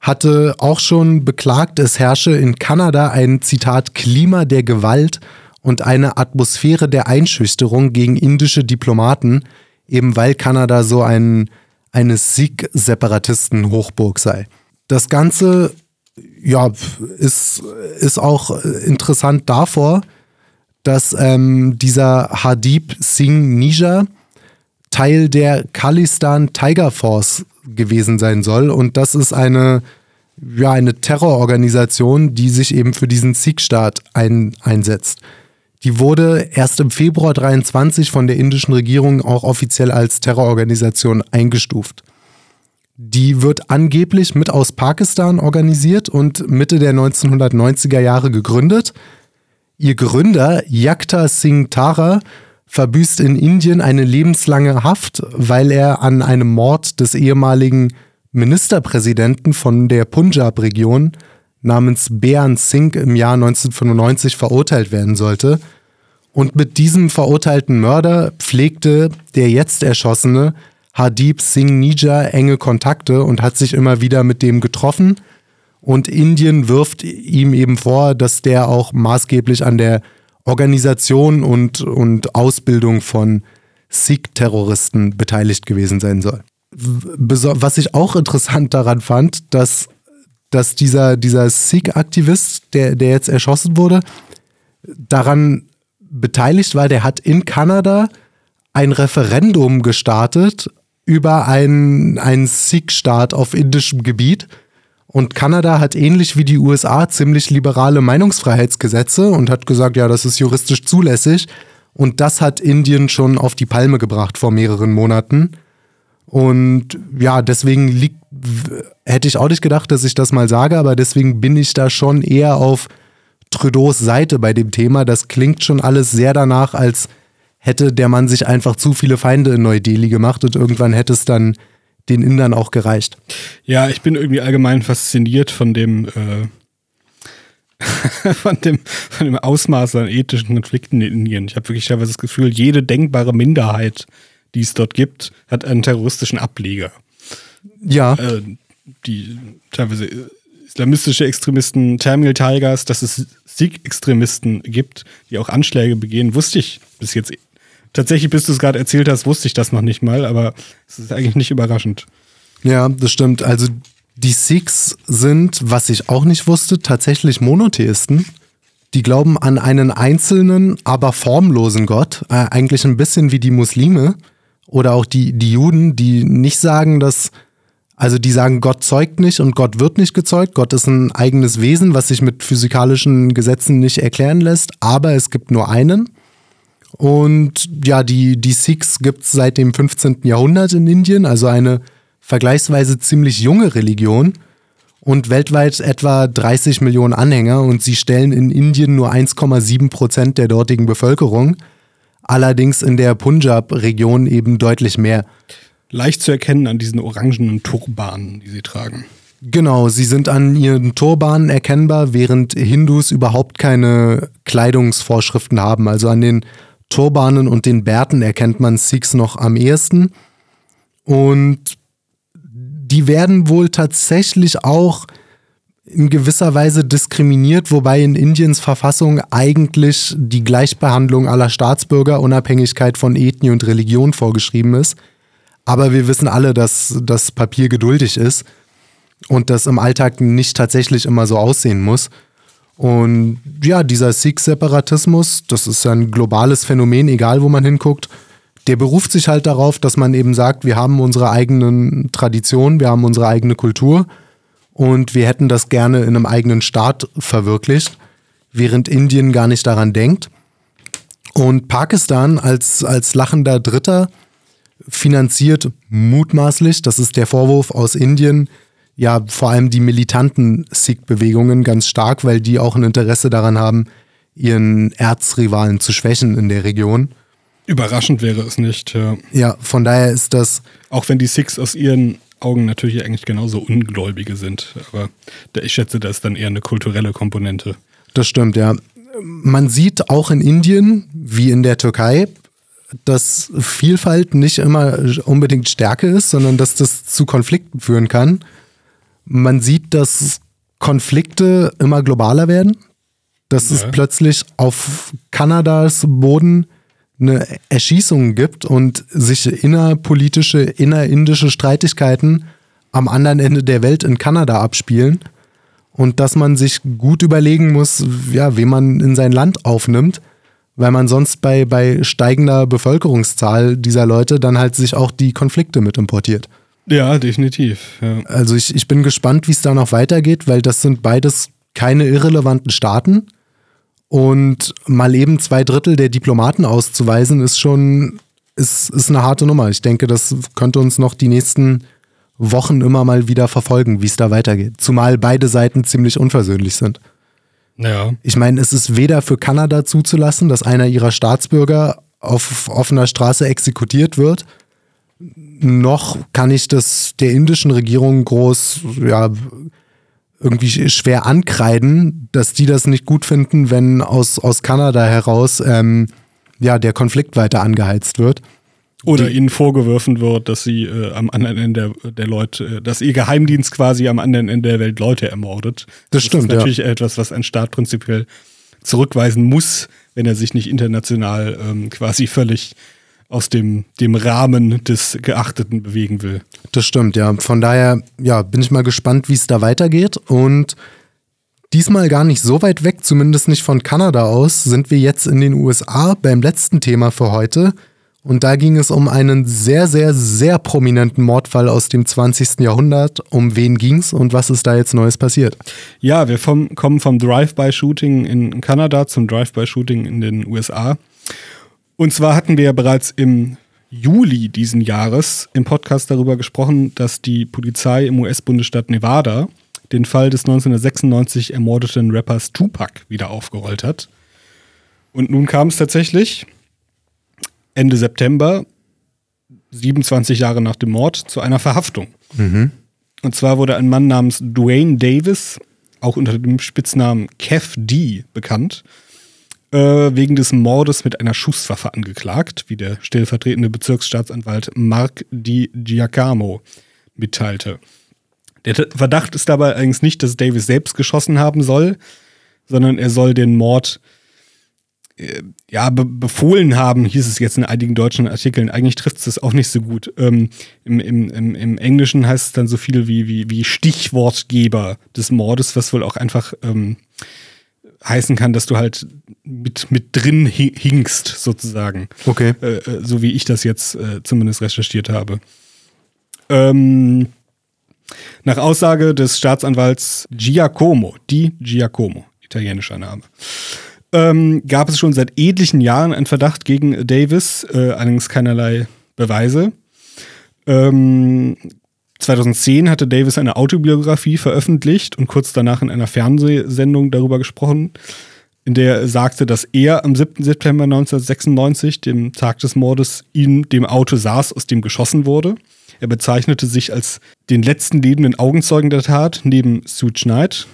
hatte auch schon beklagt, es herrsche in Kanada ein Zitat Klima der Gewalt und eine Atmosphäre der Einschüchterung gegen indische Diplomaten, eben weil Kanada so ein, eine Sikh-Separatisten-Hochburg sei. Das Ganze ja, ist, ist auch interessant davor, dass ähm, dieser Hadib Singh Nija Teil der Khalistan Tiger Force gewesen sein soll. Und das ist eine, ja, eine Terrororganisation, die sich eben für diesen Sikh-Staat ein, einsetzt. Die wurde erst im Februar 23 von der indischen Regierung auch offiziell als Terrororganisation eingestuft. Die wird angeblich mit aus Pakistan organisiert und Mitte der 1990er Jahre gegründet. Ihr Gründer, Yakta Singh Tara, verbüßt in Indien eine lebenslange Haft, weil er an einem Mord des ehemaligen Ministerpräsidenten von der Punjab-Region namens Bean Singh im Jahr 1995 verurteilt werden sollte. Und mit diesem verurteilten Mörder pflegte der jetzt erschossene Hadib Singh Nija enge Kontakte und hat sich immer wieder mit dem getroffen. Und Indien wirft ihm eben vor, dass der auch maßgeblich an der Organisation und, und Ausbildung von Sikh-Terroristen beteiligt gewesen sein soll. Was ich auch interessant daran fand, dass, dass dieser, dieser Sikh-Aktivist, der, der jetzt erschossen wurde, daran beteiligt war, der hat in Kanada ein Referendum gestartet über einen, einen Sikh-Staat auf indischem Gebiet. Und Kanada hat ähnlich wie die USA ziemlich liberale Meinungsfreiheitsgesetze und hat gesagt, ja, das ist juristisch zulässig. Und das hat Indien schon auf die Palme gebracht vor mehreren Monaten. Und ja, deswegen liegt, hätte ich auch nicht gedacht, dass ich das mal sage, aber deswegen bin ich da schon eher auf Trudeaus Seite bei dem Thema. Das klingt schon alles sehr danach, als hätte der Mann sich einfach zu viele Feinde in Neu-Delhi gemacht und irgendwann hätte es dann den Indern auch gereicht. Ja, ich bin irgendwie allgemein fasziniert von dem, äh, von dem, von dem Ausmaß an ethischen Konflikten in Indien. Ich habe wirklich teilweise das Gefühl, jede denkbare Minderheit, die es dort gibt, hat einen terroristischen Ableger. Ja. Äh, die teilweise islamistische Extremisten, Tamil Tigers, dass es Sikh-Extremisten gibt, die auch Anschläge begehen, wusste ich bis jetzt tatsächlich, bis du es gerade erzählt hast, wusste ich das noch nicht mal, aber es ist eigentlich nicht überraschend. Ja, das stimmt. Also die Sikhs sind, was ich auch nicht wusste, tatsächlich Monotheisten. Die glauben an einen einzelnen, aber formlosen Gott. Äh, eigentlich ein bisschen wie die Muslime oder auch die, die Juden, die nicht sagen, dass, also die sagen, Gott zeugt nicht und Gott wird nicht gezeugt. Gott ist ein eigenes Wesen, was sich mit physikalischen Gesetzen nicht erklären lässt, aber es gibt nur einen. Und ja, die, die Sikhs gibt es seit dem 15. Jahrhundert in Indien, also eine vergleichsweise ziemlich junge Religion und weltweit etwa 30 Millionen Anhänger und sie stellen in Indien nur 1,7 Prozent der dortigen Bevölkerung, allerdings in der Punjab-Region eben deutlich mehr. Leicht zu erkennen an diesen orangenen Turbanen, die sie tragen. Genau, sie sind an ihren Turbanen erkennbar, während Hindus überhaupt keine Kleidungsvorschriften haben. Also an den Turbanen und den Bärten erkennt man Sikhs noch am ehesten. Und die werden wohl tatsächlich auch in gewisser Weise diskriminiert, wobei in Indiens Verfassung eigentlich die Gleichbehandlung aller Staatsbürger Unabhängigkeit von Ethnie und Religion vorgeschrieben ist. Aber wir wissen alle, dass das Papier geduldig ist und das im Alltag nicht tatsächlich immer so aussehen muss. Und ja, dieser Sikh-Separatismus, das ist ein globales Phänomen, egal wo man hinguckt, der beruft sich halt darauf, dass man eben sagt, wir haben unsere eigenen Traditionen, wir haben unsere eigene Kultur und wir hätten das gerne in einem eigenen Staat verwirklicht, während Indien gar nicht daran denkt. Und Pakistan als, als lachender Dritter finanziert mutmaßlich, das ist der Vorwurf aus Indien, ja vor allem die militanten Sikh-Bewegungen ganz stark, weil die auch ein Interesse daran haben, ihren Erzrivalen zu schwächen in der Region. Überraschend wäre es nicht, ja. Ja, von daher ist das. Auch wenn die Sikhs aus ihren Augen natürlich eigentlich genauso Ungläubige sind, aber ich schätze, das ist dann eher eine kulturelle Komponente. Das stimmt, ja. Man sieht auch in Indien, wie in der Türkei, dass Vielfalt nicht immer unbedingt Stärke ist, sondern dass das zu Konflikten führen kann. Man sieht, dass Konflikte immer globaler werden, dass ja. es plötzlich auf Kanadas Boden eine Erschießung gibt und sich innerpolitische, innerindische Streitigkeiten am anderen Ende der Welt in Kanada abspielen und dass man sich gut überlegen muss, ja, wen man in sein Land aufnimmt, weil man sonst bei, bei steigender Bevölkerungszahl dieser Leute dann halt sich auch die Konflikte mit importiert. Ja, definitiv. Ja. Also ich, ich bin gespannt, wie es da noch weitergeht, weil das sind beides keine irrelevanten Staaten. Und mal eben zwei Drittel der Diplomaten auszuweisen, ist schon, ist, ist eine harte Nummer. Ich denke, das könnte uns noch die nächsten Wochen immer mal wieder verfolgen, wie es da weitergeht. Zumal beide Seiten ziemlich unversöhnlich sind. Ja. Ich meine, es ist weder für Kanada zuzulassen, dass einer ihrer Staatsbürger auf offener Straße exekutiert wird, noch kann ich das der indischen Regierung groß, ja, irgendwie schwer ankreiden, dass die das nicht gut finden, wenn aus, aus Kanada heraus ähm, ja, der Konflikt weiter angeheizt wird. Oder die, ihnen vorgeworfen wird, dass sie äh, am anderen Ende der, der Leute, äh, dass ihr Geheimdienst quasi am anderen Ende der Welt Leute ermordet. Das, das stimmt. Das ist natürlich ja. etwas, was ein Staat prinzipiell zurückweisen muss, wenn er sich nicht international ähm, quasi völlig aus dem, dem Rahmen des Geachteten bewegen will. Das stimmt, ja. Von daher, ja, bin ich mal gespannt, wie es da weitergeht. Und diesmal gar nicht so weit weg, zumindest nicht von Kanada aus, sind wir jetzt in den USA beim letzten Thema für heute. Und da ging es um einen sehr, sehr, sehr prominenten Mordfall aus dem 20. Jahrhundert. Um wen ging es und was ist da jetzt Neues passiert? Ja, wir vom, kommen vom Drive-by-Shooting in Kanada zum Drive-by-Shooting in den USA. Und zwar hatten wir ja bereits im Juli diesen Jahres im Podcast darüber gesprochen, dass die Polizei im US-Bundesstaat Nevada den Fall des 1996 ermordeten Rappers Tupac wieder aufgerollt hat. Und nun kam es tatsächlich Ende September, 27 Jahre nach dem Mord, zu einer Verhaftung. Mhm. Und zwar wurde ein Mann namens Dwayne Davis, auch unter dem Spitznamen Kev D, bekannt, wegen des Mordes mit einer Schusswaffe angeklagt, wie der stellvertretende Bezirksstaatsanwalt Mark Di Giacomo mitteilte. Der Verdacht ist dabei allerdings nicht, dass Davis selbst geschossen haben soll, sondern er soll den Mord äh, ja, be befohlen haben, hieß es jetzt in einigen deutschen Artikeln. Eigentlich trifft es das auch nicht so gut. Ähm, im, im, im, Im Englischen heißt es dann so viel wie, wie, wie Stichwortgeber des Mordes, was wohl auch einfach ähm, heißen kann, dass du halt mit, mit drin hinkst, sozusagen. Okay. Äh, äh, so wie ich das jetzt äh, zumindest recherchiert habe. Ähm, nach Aussage des Staatsanwalts Giacomo, die Giacomo, italienischer Name, ähm, gab es schon seit etlichen Jahren einen Verdacht gegen Davis, äh, allerdings keinerlei Beweise. Ähm, 2010 hatte Davis eine Autobiografie veröffentlicht und kurz danach in einer Fernsehsendung darüber gesprochen, in der er sagte, dass er am 7. September 1996, dem Tag des Mordes, in dem Auto saß, aus dem geschossen wurde. Er bezeichnete sich als den letzten lebenden Augenzeugen der Tat neben Sue Schneid.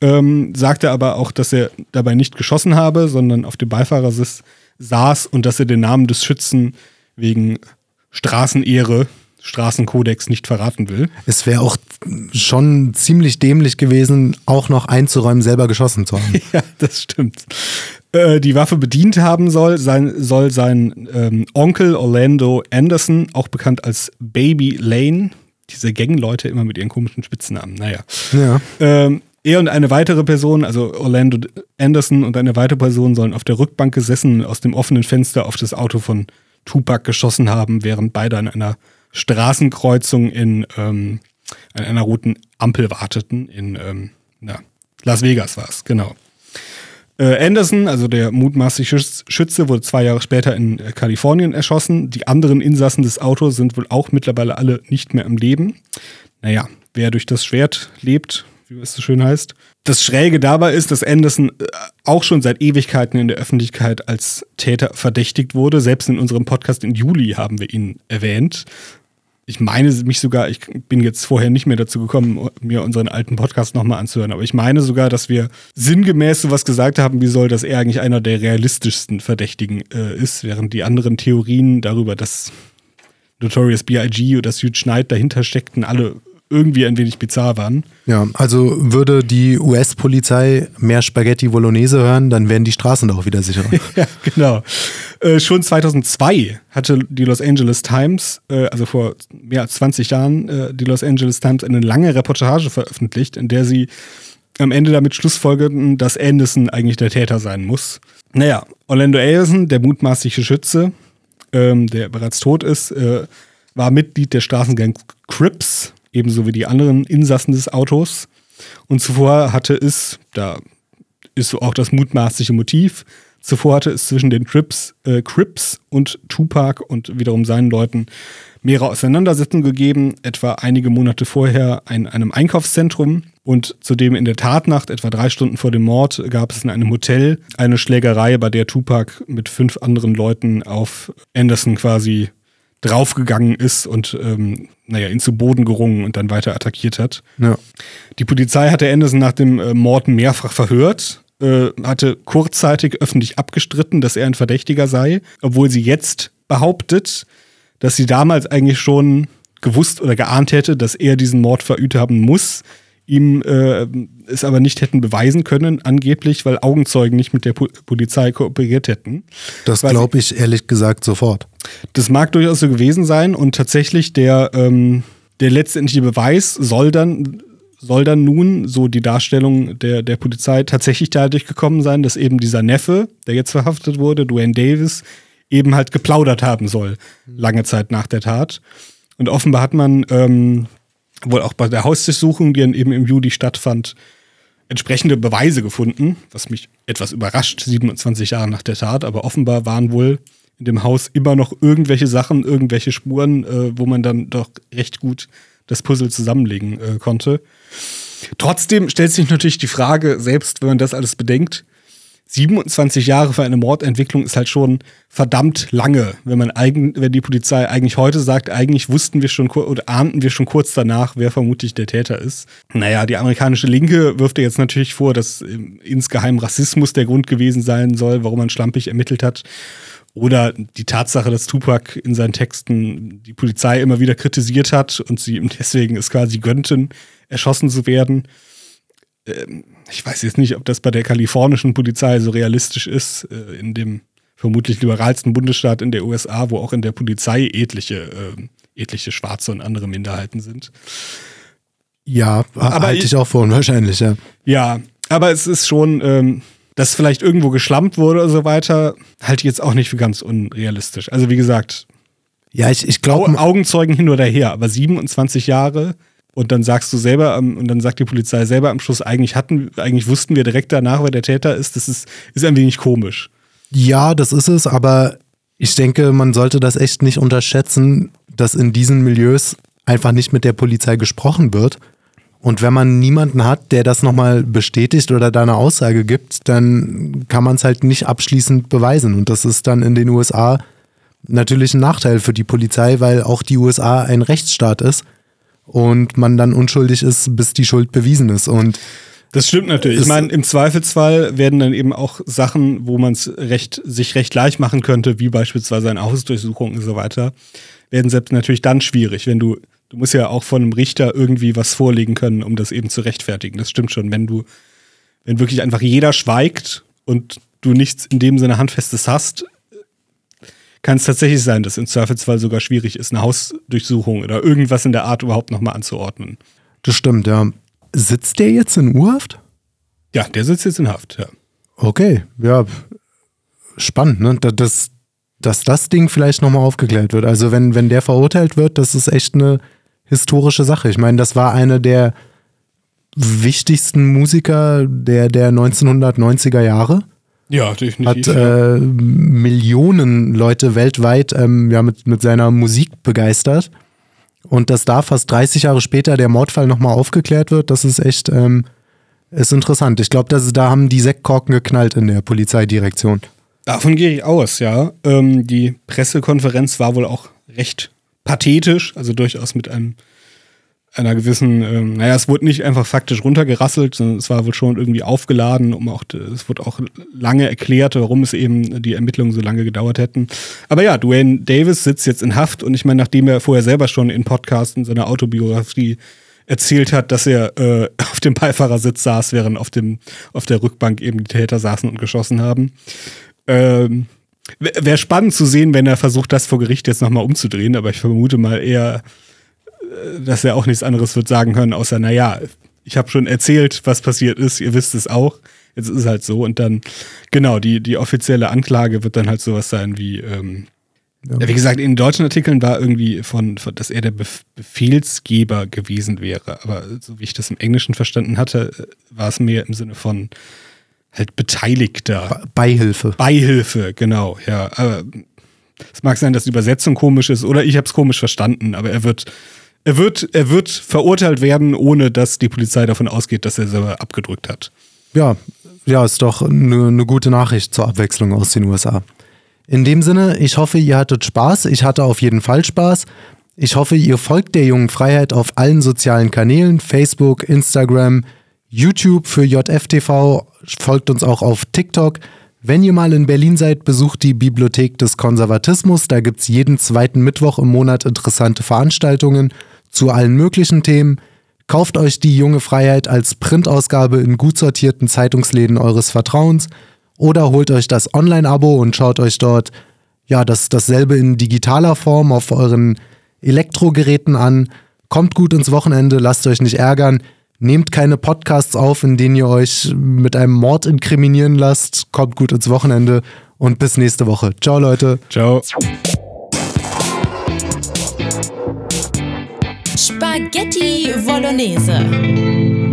Ähm, sagte aber auch, dass er dabei nicht geschossen habe, sondern auf dem Beifahrersitz saß und dass er den Namen des Schützen wegen Straßenehre Straßenkodex nicht verraten will. Es wäre auch schon ziemlich dämlich gewesen, auch noch einzuräumen, selber geschossen zu haben. ja, das stimmt. Äh, die Waffe bedient haben soll, sein, soll sein ähm, Onkel Orlando Anderson, auch bekannt als Baby Lane, diese Gangleute immer mit ihren komischen Spitznamen, naja. Ja. Ähm, er und eine weitere Person, also Orlando Anderson und eine weitere Person, sollen auf der Rückbank gesessen und aus dem offenen Fenster auf das Auto von Tupac geschossen haben, während beide an einer Straßenkreuzung in ähm, an einer roten Ampel warteten. In ähm, na, Las Vegas war es, genau. Äh, Anderson, also der mutmaßliche Schütze, wurde zwei Jahre später in äh, Kalifornien erschossen. Die anderen Insassen des Autos sind wohl auch mittlerweile alle nicht mehr am Leben. Naja, wer durch das Schwert lebt, wie es so schön heißt. Das Schräge dabei ist, dass Anderson äh, auch schon seit Ewigkeiten in der Öffentlichkeit als Täter verdächtigt wurde. Selbst in unserem Podcast im Juli haben wir ihn erwähnt. Ich meine mich sogar, ich bin jetzt vorher nicht mehr dazu gekommen, mir unseren alten Podcast nochmal anzuhören, aber ich meine sogar, dass wir sinngemäß sowas gesagt haben, wie soll, dass er eigentlich einer der realistischsten Verdächtigen äh, ist, während die anderen Theorien darüber, dass Notorious B.I.G. oder Suge Knight dahinter steckten, alle irgendwie ein wenig bizarr waren. Ja, also würde die US-Polizei mehr Spaghetti Bolognese hören, dann wären die Straßen doch wieder sicherer. ja, genau. Äh, schon 2002 hatte die Los Angeles Times, äh, also vor mehr als 20 Jahren, äh, die Los Angeles Times eine lange Reportage veröffentlicht, in der sie am Ende damit schlussfolgerten, dass Anderson eigentlich der Täter sein muss. Naja, Orlando Anderson, der mutmaßliche Schütze, ähm, der bereits tot ist, äh, war Mitglied der Straßengang Crips, ebenso wie die anderen Insassen des Autos. Und zuvor hatte es, da ist so auch das mutmaßliche Motiv, zuvor hatte es zwischen den Crips, äh, Crips und Tupac und wiederum seinen Leuten mehrere Auseinandersetzungen gegeben, etwa einige Monate vorher in einem Einkaufszentrum. Und zudem in der Tatnacht, etwa drei Stunden vor dem Mord, gab es in einem Hotel eine Schlägerei, bei der Tupac mit fünf anderen Leuten auf Anderson quasi draufgegangen ist und ähm, naja, ihn zu Boden gerungen und dann weiter attackiert hat. Ja. Die Polizei hatte Anderson nach dem äh, Mord mehrfach verhört, äh, hatte kurzzeitig öffentlich abgestritten, dass er ein Verdächtiger sei, obwohl sie jetzt behauptet, dass sie damals eigentlich schon gewusst oder geahnt hätte, dass er diesen Mord verübt haben muss, ihm äh, es aber nicht hätten beweisen können, angeblich, weil Augenzeugen nicht mit der po Polizei kooperiert hätten. Das glaube ich ehrlich gesagt sofort. Das mag durchaus so gewesen sein und tatsächlich der, ähm, der letztendliche Beweis soll dann soll dann nun, so die Darstellung der, der Polizei, tatsächlich dadurch gekommen sein, dass eben dieser Neffe, der jetzt verhaftet wurde, Dwayne Davis, eben halt geplaudert haben soll, lange Zeit nach der Tat. Und offenbar hat man ähm, wohl auch bei der Hausdurchsuchung, die dann eben im Juli stattfand, entsprechende Beweise gefunden, was mich etwas überrascht, 27 Jahre nach der Tat, aber offenbar waren wohl in dem Haus immer noch irgendwelche Sachen, irgendwelche Spuren, äh, wo man dann doch recht gut das Puzzle zusammenlegen äh, konnte. Trotzdem stellt sich natürlich die Frage, selbst wenn man das alles bedenkt, 27 Jahre für eine Mordentwicklung ist halt schon verdammt lange, wenn man eigen, wenn die Polizei eigentlich heute sagt, eigentlich wussten wir schon oder ahnten wir schon kurz danach, wer vermutlich der Täter ist. Naja, die amerikanische Linke wirft ja jetzt natürlich vor, dass insgeheim Rassismus der Grund gewesen sein soll, warum man schlampig ermittelt hat. Oder die Tatsache, dass Tupac in seinen Texten die Polizei immer wieder kritisiert hat und sie ihm deswegen es quasi gönnten, erschossen zu werden. Ähm, ich weiß jetzt nicht, ob das bei der kalifornischen Polizei so realistisch ist, äh, in dem vermutlich liberalsten Bundesstaat in der USA, wo auch in der Polizei etliche, äh, etliche Schwarze und andere Minderheiten sind. Ja, aber halte ich auch vor, wahrscheinlich, ja. Ja, aber es ist schon, ähm, dass vielleicht irgendwo geschlampt wurde oder so weiter, halte ich jetzt auch nicht für ganz unrealistisch. Also wie gesagt, ja, ich, ich glaube. Augenzeugen hin oder her, aber 27 Jahre und dann sagst du selber, und dann sagt die Polizei selber am Schluss, eigentlich hatten, eigentlich wussten wir direkt danach, wer der Täter ist. Das ist, ist ein wenig komisch. Ja, das ist es, aber ich denke, man sollte das echt nicht unterschätzen, dass in diesen Milieus einfach nicht mit der Polizei gesprochen wird. Und wenn man niemanden hat, der das nochmal bestätigt oder da eine Aussage gibt, dann kann man es halt nicht abschließend beweisen. Und das ist dann in den USA natürlich ein Nachteil für die Polizei, weil auch die USA ein Rechtsstaat ist und man dann unschuldig ist, bis die Schuld bewiesen ist. Und das stimmt natürlich. Ich meine, im Zweifelsfall werden dann eben auch Sachen, wo man es recht, sich recht leicht machen könnte, wie beispielsweise eine Hausdurchsuchung und so weiter, werden selbst natürlich dann schwierig, wenn du, du musst ja auch von einem Richter irgendwie was vorlegen können, um das eben zu rechtfertigen. Das stimmt schon. Wenn du, wenn wirklich einfach jeder schweigt und du nichts in dem Sinne Handfestes hast, kann es tatsächlich sein, dass im Zweifelsfall sogar schwierig ist, eine Hausdurchsuchung oder irgendwas in der Art überhaupt nochmal anzuordnen. Das stimmt, ja. Sitzt der jetzt in U-Haft? Ja, der sitzt jetzt in Haft, ja. Okay, ja. Spannend, ne? Das, dass das Ding vielleicht nochmal aufgeklärt wird. Also, wenn, wenn der verurteilt wird, das ist echt eine historische Sache. Ich meine, das war eine der wichtigsten Musiker der, der 1990er Jahre. Ja, definitiv. Hat äh, Millionen Leute weltweit ähm, ja, mit, mit seiner Musik begeistert. Und dass da fast 30 Jahre später der Mordfall nochmal aufgeklärt wird, das ist echt ähm, ist interessant. Ich glaube, da haben die Sektkorken geknallt in der Polizeidirektion. Davon gehe ich aus, ja. Ähm, die Pressekonferenz war wohl auch recht pathetisch, also durchaus mit einem einer gewissen, ähm, naja, es wurde nicht einfach faktisch runtergerasselt, sondern es war wohl schon irgendwie aufgeladen, um auch, es wurde auch lange erklärt, warum es eben die Ermittlungen so lange gedauert hätten. Aber ja, Dwayne Davis sitzt jetzt in Haft und ich meine, nachdem er vorher selber schon in Podcasts in seiner Autobiografie erzählt hat, dass er äh, auf dem Beifahrersitz saß, während auf dem auf der Rückbank eben die Täter saßen und geschossen haben. Ähm, Wäre spannend zu sehen, wenn er versucht, das vor Gericht jetzt nochmal umzudrehen, aber ich vermute mal eher, dass er auch nichts anderes wird sagen können, außer, naja, ich habe schon erzählt, was passiert ist, ihr wisst es auch. Jetzt ist es halt so. Und dann, genau, die, die offizielle Anklage wird dann halt sowas sein wie, ähm, ja. Wie gesagt, in deutschen Artikeln war irgendwie von, von, dass er der Befehlsgeber gewesen wäre. Aber so wie ich das im Englischen verstanden hatte, äh, war es mehr im Sinne von halt Beteiligter. Beihilfe. Beihilfe, genau, ja. Aber es mag sein, dass die Übersetzung komisch ist oder ich habe es komisch verstanden, aber er wird, er wird, er wird verurteilt werden, ohne dass die Polizei davon ausgeht, dass er selber abgedrückt hat. Ja, ja, ist doch eine ne gute Nachricht zur Abwechslung aus den USA. In dem Sinne, ich hoffe, ihr hattet Spaß. Ich hatte auf jeden Fall Spaß. Ich hoffe, ihr folgt der jungen Freiheit auf allen sozialen Kanälen, Facebook, Instagram, YouTube für JFTV, folgt uns auch auf TikTok. Wenn ihr mal in Berlin seid, besucht die Bibliothek des Konservatismus. Da gibt es jeden zweiten Mittwoch im Monat interessante Veranstaltungen zu allen möglichen Themen. Kauft euch die junge Freiheit als Printausgabe in gut sortierten Zeitungsläden eures Vertrauens oder holt euch das Online-Abo und schaut euch dort ja das, dasselbe in digitaler Form auf euren Elektrogeräten an. Kommt gut ins Wochenende, lasst euch nicht ärgern. Nehmt keine Podcasts auf, in denen ihr euch mit einem Mord inkriminieren lasst. Kommt gut ins Wochenende und bis nächste Woche. Ciao, Leute. Ciao. Spaghetti Bolognese.